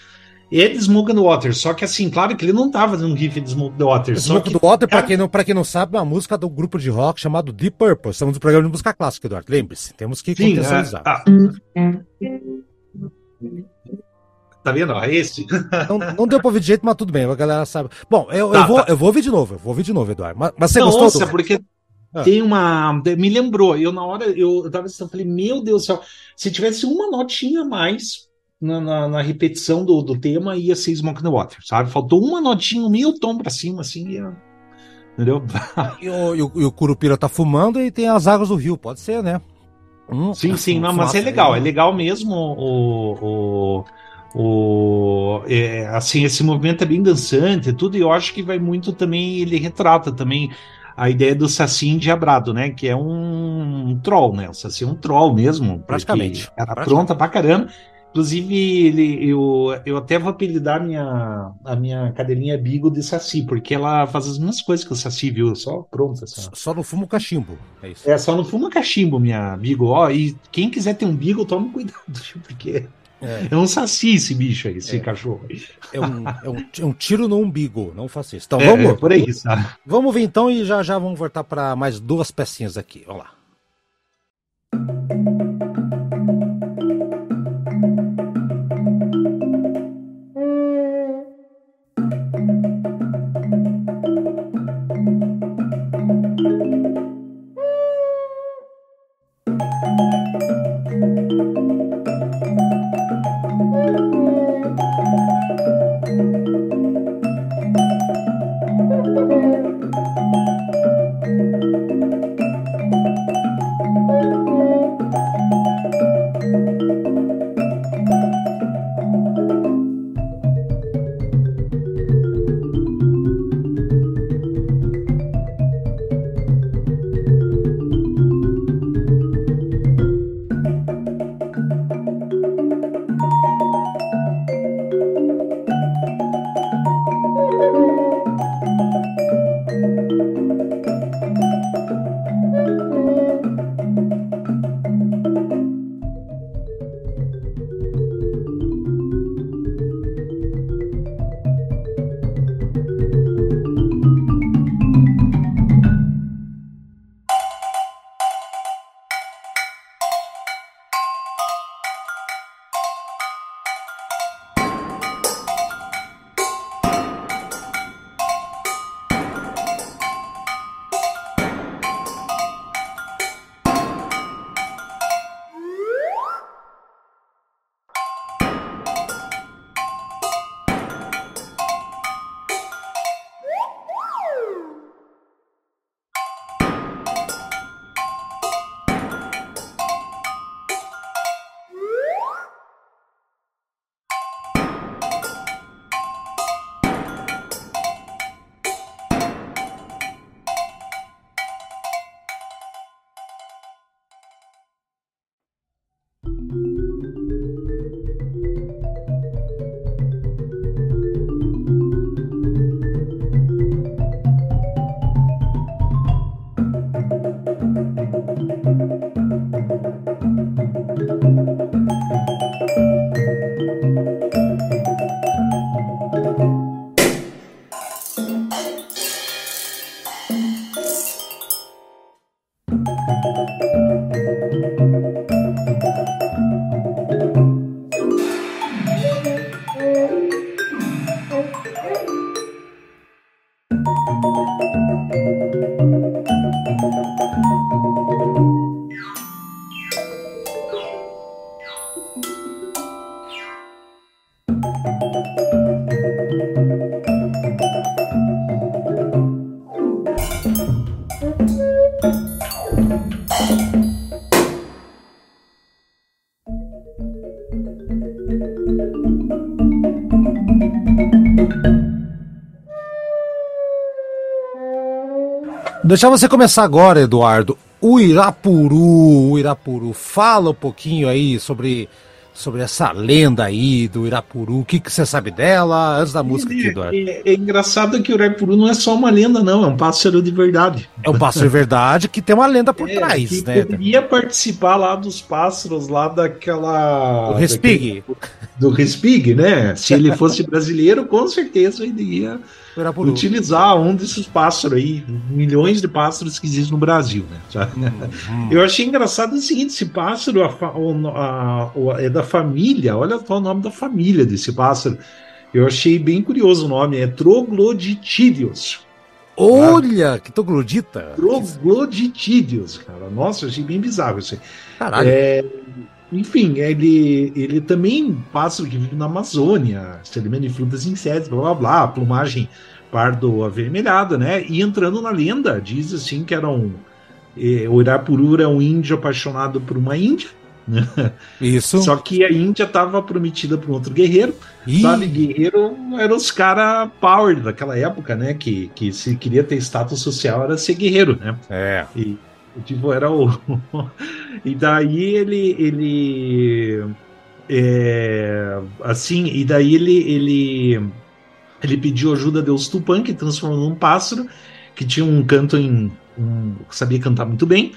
é de Smoke the Water. Só que assim, claro que ele não tava fazendo um riff de Smoke the Water. Smoke the Water, pra, quem não, pra quem não sabe, é uma música do grupo de rock chamado Deep Purple. Estamos no programa de música clássica, Eduardo. Lembre-se, temos que Sim, contextualizar. É, ah. Tá vendo? É esse. Não, não deu pra ouvir de jeito, mas tudo bem, a galera sabe. Bom, eu, tá, eu, vou, tá. eu vou ouvir de novo, eu vou ouvir de novo, Eduardo. Mas, mas você não, gostou? Nossa, do... porque ah. tem uma. Me lembrou, eu na hora eu, eu tava eu falei, meu Deus do céu, se tivesse uma notinha a mais na, na, na, repetição do, do tema ia ser Smoke the Water, sabe? Faltou uma notinha, um meio tom pra cima, assim, ia... entendeu? e, o, e, o, e o Curupira tá fumando e tem as águas do rio, pode ser, né? Hum, sim, sim, não, mas é legal, é legal mesmo o, o, o é, assim, esse movimento é bem dançante e tudo, e eu acho que vai muito também, ele retrata também a ideia do Saci endiabrado, né? Que é um, um troll, né? O Saci é um troll mesmo. Praticamente. Era praticamente. pronta pra caramba. Inclusive, ele, eu, eu até vou apelidar a minha, a minha cadelinha Bigo de Saci, porque ela faz as mesmas coisas que o Saci, viu? Só pronto. Só, só no fumo cachimbo, é isso. É, só no fumo cachimbo, minha Bigo. Ó, e quem quiser ter um Bigo, tome cuidado, porque... É. é um saci esse bicho aí, esse é. cachorro. É um, é, um, é um tiro no umbigo, não faça isso. Então é, vamos. É por aí, sabe? Vamos ver então e já já vamos voltar para mais duas pecinhas aqui. Vamos lá. Deixar você começar agora, Eduardo. O Irapuru, o Irapuru, fala um pouquinho aí sobre, sobre essa lenda aí do Irapuru. O que, que você sabe dela antes da música aqui, Eduardo? É, é, engraçado que o Irapuru não é só uma lenda, não, é um pássaro de verdade. É um pássaro de verdade que tem uma lenda por é, trás, que né? Poderia participar lá dos pássaros lá daquela. Do Respig. Daquele, do Respig, né? Se ele fosse brasileiro, com certeza ele utilizar um desses pássaros aí, milhões de pássaros que existem no Brasil, né? Uhum. Eu achei engraçado o seguinte: esse pássaro a, a, a, é da família, olha só o nome da família desse pássaro. Eu achei bem curioso o nome, é Troglodytidius. Olha, que troglodita! Troglodytidius, cara. Nossa, eu achei bem bizarro isso aí. Caralho. É, enfim, ele, ele também pássaro que vive na Amazônia, se alimenta de frutas e insetos, blá blá blá, plumagem pardo avermelhada, né? E entrando na lenda, diz assim que era um. Eh, o Irapuru é um índio apaixonado por uma índia. Né? Isso. Só que a Índia estava prometida para um outro guerreiro. Ih. Sabe, guerreiro eram os caras power daquela época, né? Que, que se queria ter status social era ser guerreiro, né? É. E, Tipo, era o. e daí ele. ele é, assim, e daí ele, ele, ele pediu ajuda a Deus Tupã, que transformou num pássaro, que tinha um canto em. Um, sabia cantar muito bem.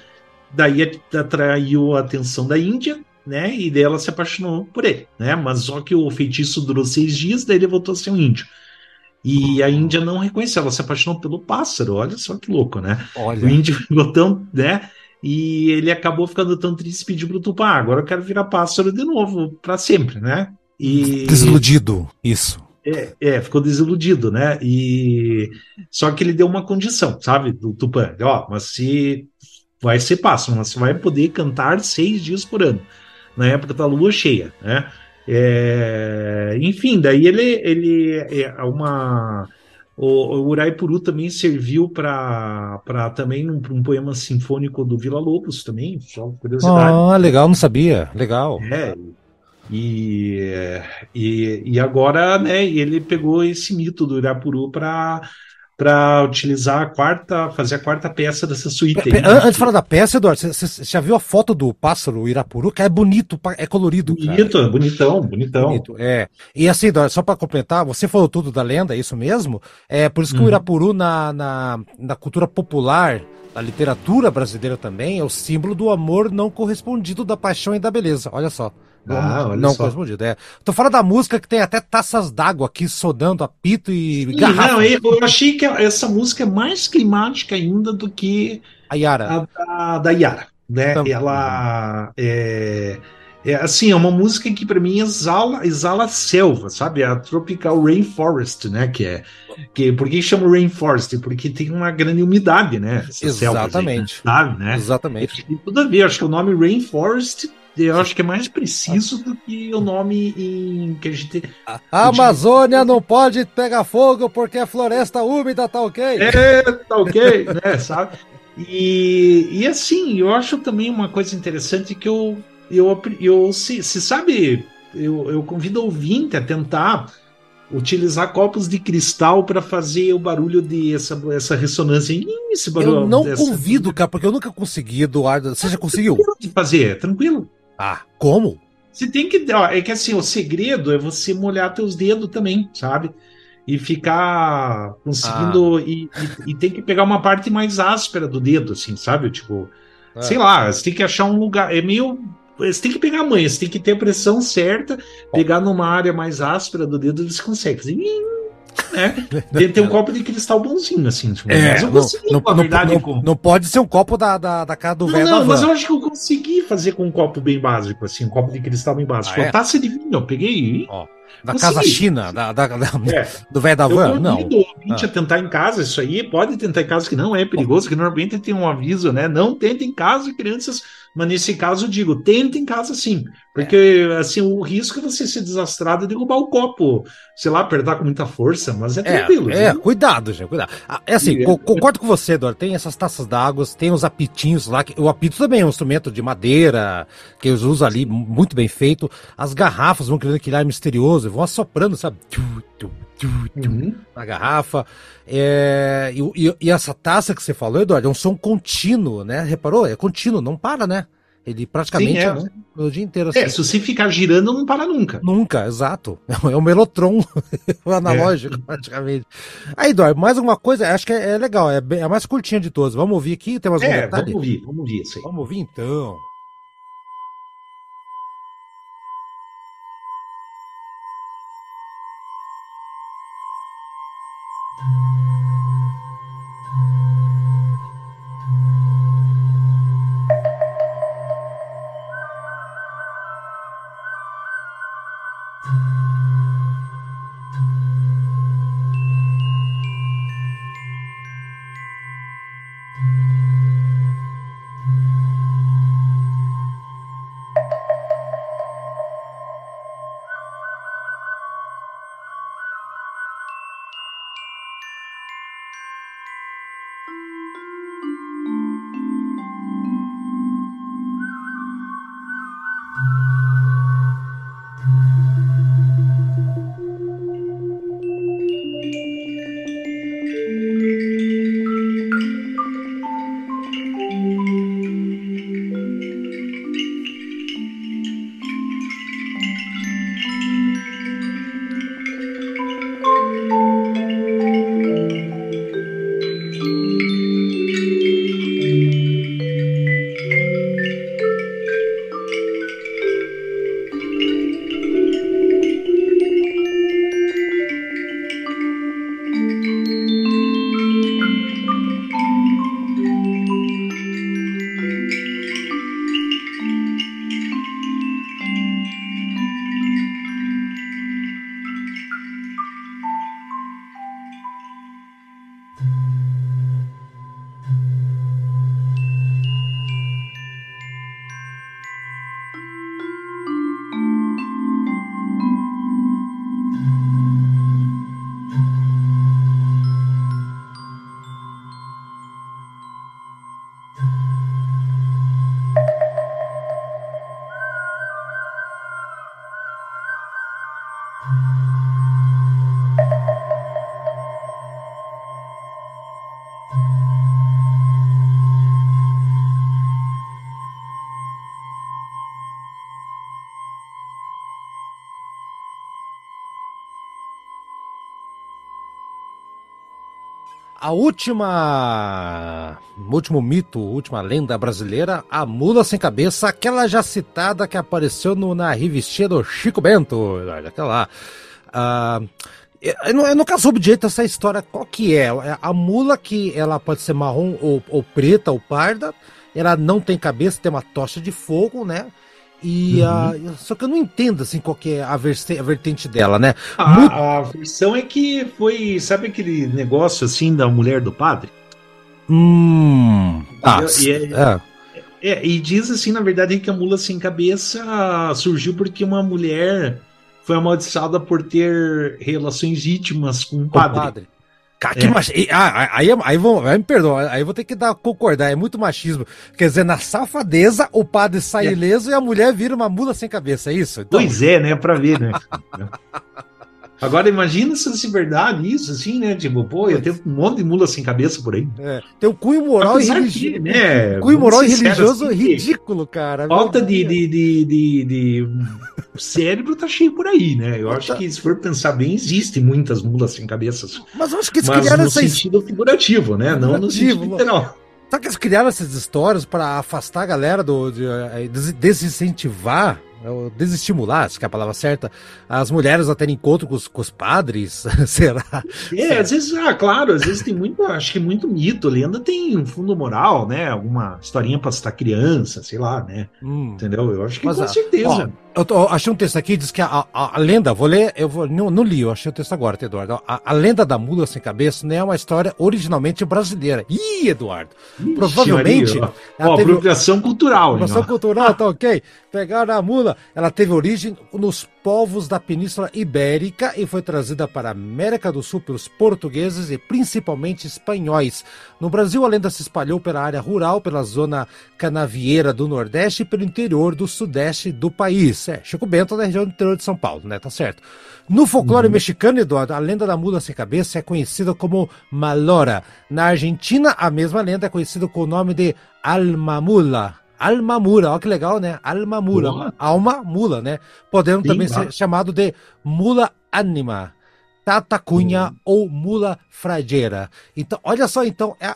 Daí atraiu a atenção da Índia, né? E daí ela se apaixonou por ele, né? Mas só que o feitiço durou seis dias, daí ele voltou a ser um índio. E a Índia não reconheceu, ela se apaixonou pelo pássaro, olha só que louco, né? Olha. O índio ficou tão, né? E ele acabou ficando tão triste e pediu pro Tupã, ah, agora eu quero virar pássaro de novo, para sempre, né? E... Desiludido, isso. É, é, ficou desiludido, né? E só que ele deu uma condição, sabe, do Tupã. Ó, mas se vai ser pássaro, mas você vai poder cantar seis dias por ano, na época da lua cheia, né? É, enfim, daí ele, ele é uma. O, o Uraipuru também serviu para também um, um, poema sinfônico do Vila Lobos também, só curiosidade. Ah, legal, não sabia. Legal. É, e, e, e agora, né, ele pegou esse mito do Irapuru para para utilizar a quarta, fazer a quarta peça dessa suíte. Aí, Antes de falar da peça, Eduardo, você já viu a foto do pássaro Irapuru? Que é bonito, é colorido. Bonito, cara. bonitão, bonitão. Bonito, é. E assim, Eduardo, só para completar, você falou tudo da lenda, é isso mesmo? É por isso que uhum. o Irapuru na, na, na cultura popular, na literatura brasileira também, é o símbolo do amor não correspondido, da paixão e da beleza. Olha só. Ah, não só. correspondido, é. Tô falando da música que tem até taças d'água aqui sonando, apito e Sim, garrafa. Não, eu achei que essa música é mais climática ainda do que a Yara. A, da, da Yara, né? Ela é, é assim, é uma música que para mim exala, exala a selva, sabe? A tropical rainforest, né? Que é que por que chama rainforest? Porque tem uma grande umidade, né? Exatamente. Selva, sabe, né? Exatamente. Tem tudo a ver. Acho que o nome rainforest eu acho que é mais preciso do que o nome em que a gente. A Amazônia não pode pegar fogo porque é floresta úmida, tá ok? É, tá ok, né, sabe? E, e assim, eu acho também uma coisa interessante que eu, eu, eu se, se sabe, eu, eu convido o ouvinte a tentar utilizar copos de cristal para fazer o barulho de essa, essa ressonância. Esse barulho, eu não dessa... convido, cara, porque eu nunca consegui, Eduardo. Você já conseguiu? Tranquilo de fazer, é tranquilo. Ah, como? Você tem que. Ó, é que assim, o segredo é você molhar teus dedos também, sabe? E ficar conseguindo. Ah. E, e, e, tem que pegar uma parte mais áspera do dedo, assim, sabe? Tipo, ah. sei lá, você tem que achar um lugar. É meio. Você tem que pegar a manha, você tem que ter a pressão certa, pegar numa área mais áspera do dedo, você consegue fazer né? Tem, tem um copo de cristal bonzinho, assim. Tipo, é, mas eu consegui, não, não, verdade, não, com... não, pode ser um copo da, da, da cara do velho. Não, mas eu acho que eu consegui fazer com um copo bem básico, assim, um copo de cristal bem básico. Ah, é? taça de vinho, eu peguei. Ó. Da Consegui. casa China, da, da, da é. do velho da van? Não. Eu ah. a tentar em casa isso aí. Pode tentar em casa que não é perigoso, que normalmente tem um aviso, né? Não tente em casa, crianças mas nesse caso, eu digo, tenta em casa sim. Porque, é. assim, o risco é você ser desastrado e derrubar o copo. Sei lá, apertar com muita força, mas é, é tranquilo. É, cuidado, gente, cuidado. Ah, é assim, é. concordo com você, Eduardo. Tem essas taças d'água, tem os apitinhos lá. Que, o apito também é um instrumento de madeira, que eles usam ali, muito bem feito. As garrafas vão criando aquele ar misterioso, vão assoprando, sabe? Uhum. Na garrafa. É, e, e, essa taça que você falou, Eduardo, é um som contínuo, né? Reparou? É contínuo, não para, né? Ele praticamente Sim, é. Né? o dia inteiro assim. É, se você ficar girando, não para nunca. Nunca, exato. É um melotron analógico, é. praticamente. Aí, Eduardo, mais alguma coisa? Acho que é, é legal, é, é, a mais curtinha de todas. Vamos ouvir aqui? Tem mais um é, detalhe? Vamos ouvir, vamos ouvir isso aí. Vamos ouvir então. Última. Último mito, última lenda brasileira, a mula sem cabeça, aquela já citada que apareceu no, na revistinha do Chico Bento. Aquela lá. Ah, eu, eu nunca soube direito essa história, qual que é? É A mula que ela pode ser marrom ou, ou preta ou parda, ela não tem cabeça, tem uma tocha de fogo, né? E Uhum. ah, só que eu não entendo assim qual que é a, verse- a vertente dela, né? A, a versão é que foi, sabe aquele negócio assim da mulher do padre? Hum. Ah, E- e é- é. É, e diz assim, na verdade, que a mula sem cabeça surgiu porque uma mulher foi amaldiçoada por ter relações íntimas com um Com o padre. Cara, que É. ah, aí, aí, aí me perdoa, aí vou ter que dar, concordar, é muito machismo. Quer dizer, na safadeza, o padre sai É. ileso e a mulher vira uma mula sem cabeça, é isso? Então, Pois é, né? Pra ver, né? Agora imagina se fosse verdade isso, assim, né? Tipo, pô, ia ter um monte de mula sem cabeça por aí. é, tem um cunho moral e religioso. né? Cunho moral e religioso assim, ridículo, cara. Falta de, de, de, de, de- cérebro tá cheio por aí, né? Eu acho que se for pensar bem, existem muitas mulas sem cabeças. Mas eu acho que eles Mas criaram no essa sentido figurativo, né? Não no sentido literal. Será que eles criaram essas histórias para afastar a galera do. De, eh, des- desincentivar, desestimular, acho que é a palavra certa, as mulheres a terem encontro com os, com os padres? Será? É, às vezes, ah, claro, às vezes tem muito, acho que muito mito, lenda tem um fundo moral, né? Alguma historinha pra citar criança, sei lá, né? Hum. Entendeu? Eu acho que Mas, com ah, certeza. Eu, tô- eu achei um texto aqui, diz que a, a- a lenda, vou ler, eu vou, não, não li, eu achei o texto agora, tá, Eduardo. A, a lenda da mula sem cabeça não é uma história originalmente brasileira. Ih, Eduardo! Ixi, provavelmente, Maria, ela ó, teve- apropriação cultural. ó. cultural, tá ok? Pegaram a mula, ela teve origem nos povos da Península Ibérica e foi trazida para a América do Sul pelos portugueses e principalmente espanhóis. No Brasil, a lenda se espalhou pela área rural, pela zona canavieira do Nordeste e pelo interior do Sudeste do país. É, Chico Bento da região do interior de São Paulo, né? Tá certo. No folclore mexicano, Eduardo, a lenda da mula sem cabeça é conhecida como Malora. Na Argentina, a mesma lenda é conhecida com o nome de Almamula. Almamura, olha que legal, né? Almamura, Boa. alma mula, né? Podendo Sim, também claro. ser chamado de mula anima, tatacunha Hum. ou mula frageira. Então, olha só, então, é,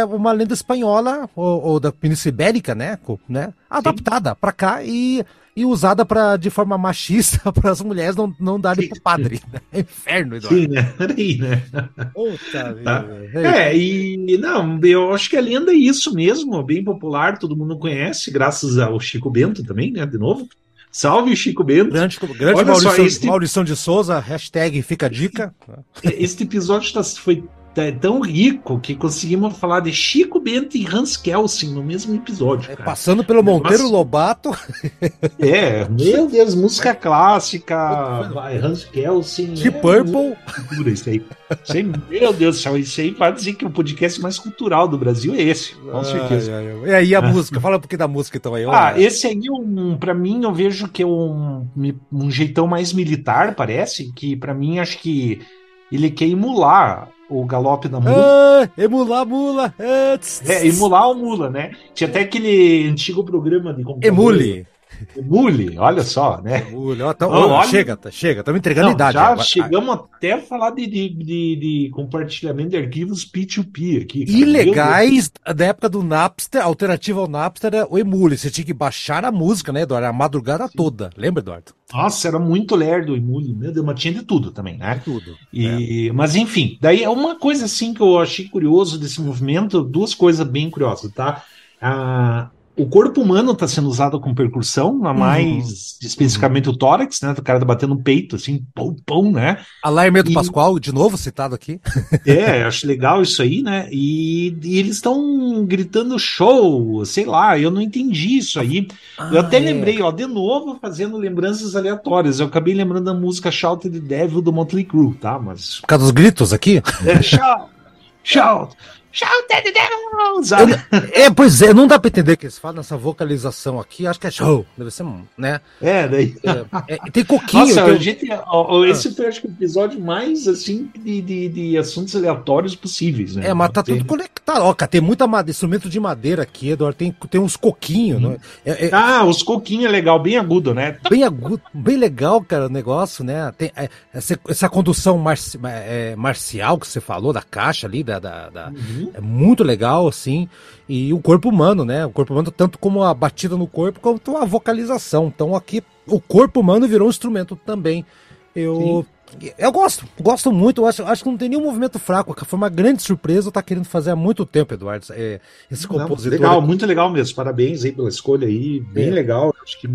é uma lenda espanhola ou, ou da Península Ibérica, né? Né? Adaptada para cá e, e usada para de forma machista para as mulheres não, não darem pro padre. Né? É inferno, Eduardo. Sim, né? Peraí, né? Puta Tá. É, e não, eu acho que a lenda é isso mesmo, bem popular, todo mundo conhece, graças ao Chico Bento também, né? De novo. Salve Chico Bento! Grande, grande Olha só, Maurição, esse- Maurição de Souza, hashtag fica a dica. Este episódio tá, foi tá- tão rico que conseguimos falar de Chico Bento e Hans Kelsen no mesmo episódio. É, passando pelo Monteiro Lobato, É, meu Deus, música clássica, vai, Hans Kelsen. de é Purple. cultura Isso aí. Isso aí, meu Deus do céu, isso aí vai dizer que o podcast mais cultural do Brasil é esse, com certeza. Ai, ai, ai. E aí a música? Fala um pouquinho da música então aí. Ah, esse aí, um, para mim, eu vejo que é um, um jeitão mais militar, parece, que pra mim acho que ele quer emular o galope da mula. Ah, emular mula. Ah, tss, É, emular o mula, né? Tinha até aquele antigo programa de computador. Emule. Emule, olha só, né? Emule. Ó, tá- ó, olha- Chega, tá, chega. Estamos entregando Não, idade. já agora. chegamos até a falar de, de, de- de compartilhamento de arquivos P2P aqui. cara. Ilegais da época do Napster, alternativa ao Napster, é o Emule. Você tinha que baixar a música, né, Eduardo? A madrugada toda. Lembra, Eduardo? Nossa, era muito lerdo o Emule, meu Deus, mas tinha de tudo também, né? Tudo. E, Mas enfim, daí é uma coisa assim que eu achei curioso desse movimento, duas coisas bem curiosas, tá? Ah, o corpo humano está sendo usado com percussão, a mais especificamente o tórax, né? O cara tá batendo no peito, assim, pão, pão, né? Alarme do E- Pascoal, de novo citado aqui. É, acho legal isso aí, né? E, e eles estão gritando show, sei lá, eu não entendi isso aí. Eu até Ah, é. lembrei, ó, de novo fazendo lembranças aleatórias. Eu acabei lembrando da música Shout the Devil do Motley Crue, tá? Mas Por causa dos gritos aqui? É, shout, Shout! Shout the devil! É, pois é, não dá pra entender que eles falam nessa vocalização aqui, acho que é show, deve ser, né? É, daí. É, é, tem coquinho. Nossa, tem... gente, ó, esse foi acho que o episódio mais assim de, de, de assuntos aleatórios possíveis, né? É, mas tá tem... tudo conectado. Ó, cara, tem muita instrumento de madeira aqui, Eduardo. Tem, tem uns coquinhos, hum. né? É, é... Ah, os coquinhos é legal, bem agudo, né? Bem agudo, bem legal, cara, o negócio, né? Tem é, essa, essa condução marci, é, marcial que você falou, da caixa ali, da, da, da uhum. É muito legal, assim. E o corpo humano, né? O corpo humano, tanto como a batida no corpo, quanto a vocalização. Então aqui, o corpo humano virou um instrumento também. Eu, eu gosto, gosto muito. Acho, acho que não tem nenhum movimento fraco. Foi uma grande surpresa. Eu tá querendo fazer há muito tempo, Eduardo. É, esse compositor. legal, muito legal mesmo. Parabéns aí pela escolha aí. Bem é. legal. Acho que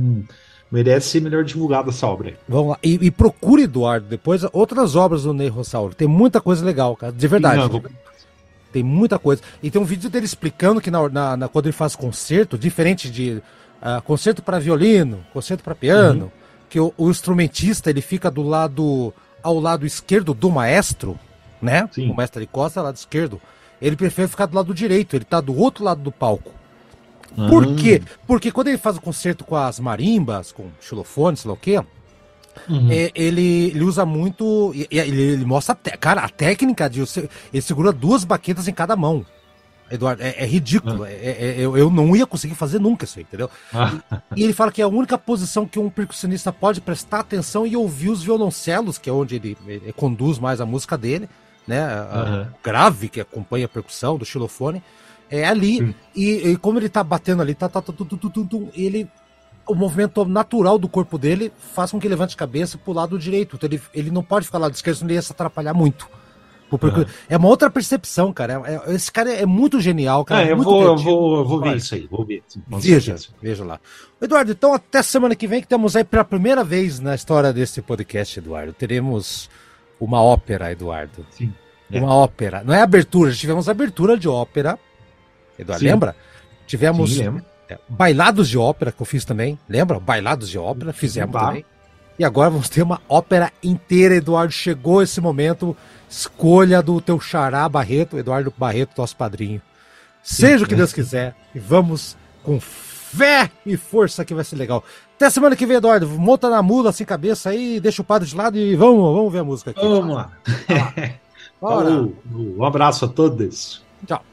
merece ser melhor divulgada essa obra. Vamos lá. E, e, procure, Eduardo, depois outras obras do Ney Rossauro. Tem muita coisa legal, cara. De verdade. Não, vou... Tem muita coisa. E tem um vídeo dele explicando que na, na, na quando ele faz concerto, diferente de uh, concerto para violino, concerto para piano, uhum. que o, o, instrumentista ele fica do lado ao lado esquerdo do maestro, né? Sim. O mestre de costa lado esquerdo. Ele prefere ficar do lado direito, ele tá do outro lado do palco. Por ah. quê? Porque quando ele faz o concerto com as marimbas, com xilofone, sei lá o quê, uhum. é, ele, ele usa muito. Ele, ele mostra. Cara, a técnica de. Ele segura duas baquetas em cada mão. Eduardo, é, é ridículo. Ah. É, é, eu, eu não ia conseguir fazer nunca isso aí, entendeu? Ah. E, e, ele fala que é a única posição que um percussionista pode prestar atenção e ouvir os violoncelos, que é onde ele, ele conduz mais a música dele, né? Uhum. grave, que acompanha a percussão do xilofone. É ali. E, e, como ele tá batendo ali, tá, tá, tá, tu, tu, tu, ele. O movimento natural do corpo dele faz com que ele levante a cabeça pro lado direito. Então ele, ele não pode ficar lá lado esquerdo, senão ele ia se atrapalhar muito. Uhum. É uma outra percepção, cara. É, é, esse cara é muito genial, cara. É, eu, vou, eu, vou, eu vou ver isso aí, vou ver. Veja, veja lá. Eduardo, então até semana que vem que temos aí pela primeira vez na história desse podcast, Eduardo. Teremos uma ópera, Eduardo. Sim. É. Uma ópera. Não é abertura, tivemos abertura de ópera Eduardo, Sim. lembra? Tivemos Sim, é, bailados de ópera que eu fiz também, lembra? Bailados de ópera, fizemos bah. também. E agora vamos ter uma ópera inteira, Eduardo. Chegou esse momento. Escolha do teu xará Barreto, Eduardo Barreto, nosso padrinho. Seja Sim, o que Deus quiser. E vamos com fé e força que vai ser legal. Até semana que vem, Eduardo. Monta na mula sem cabeça aí, deixa o padre de lado e vamos, vamos ver a música aqui. Vamos lá. um abraço a todos. Tchau.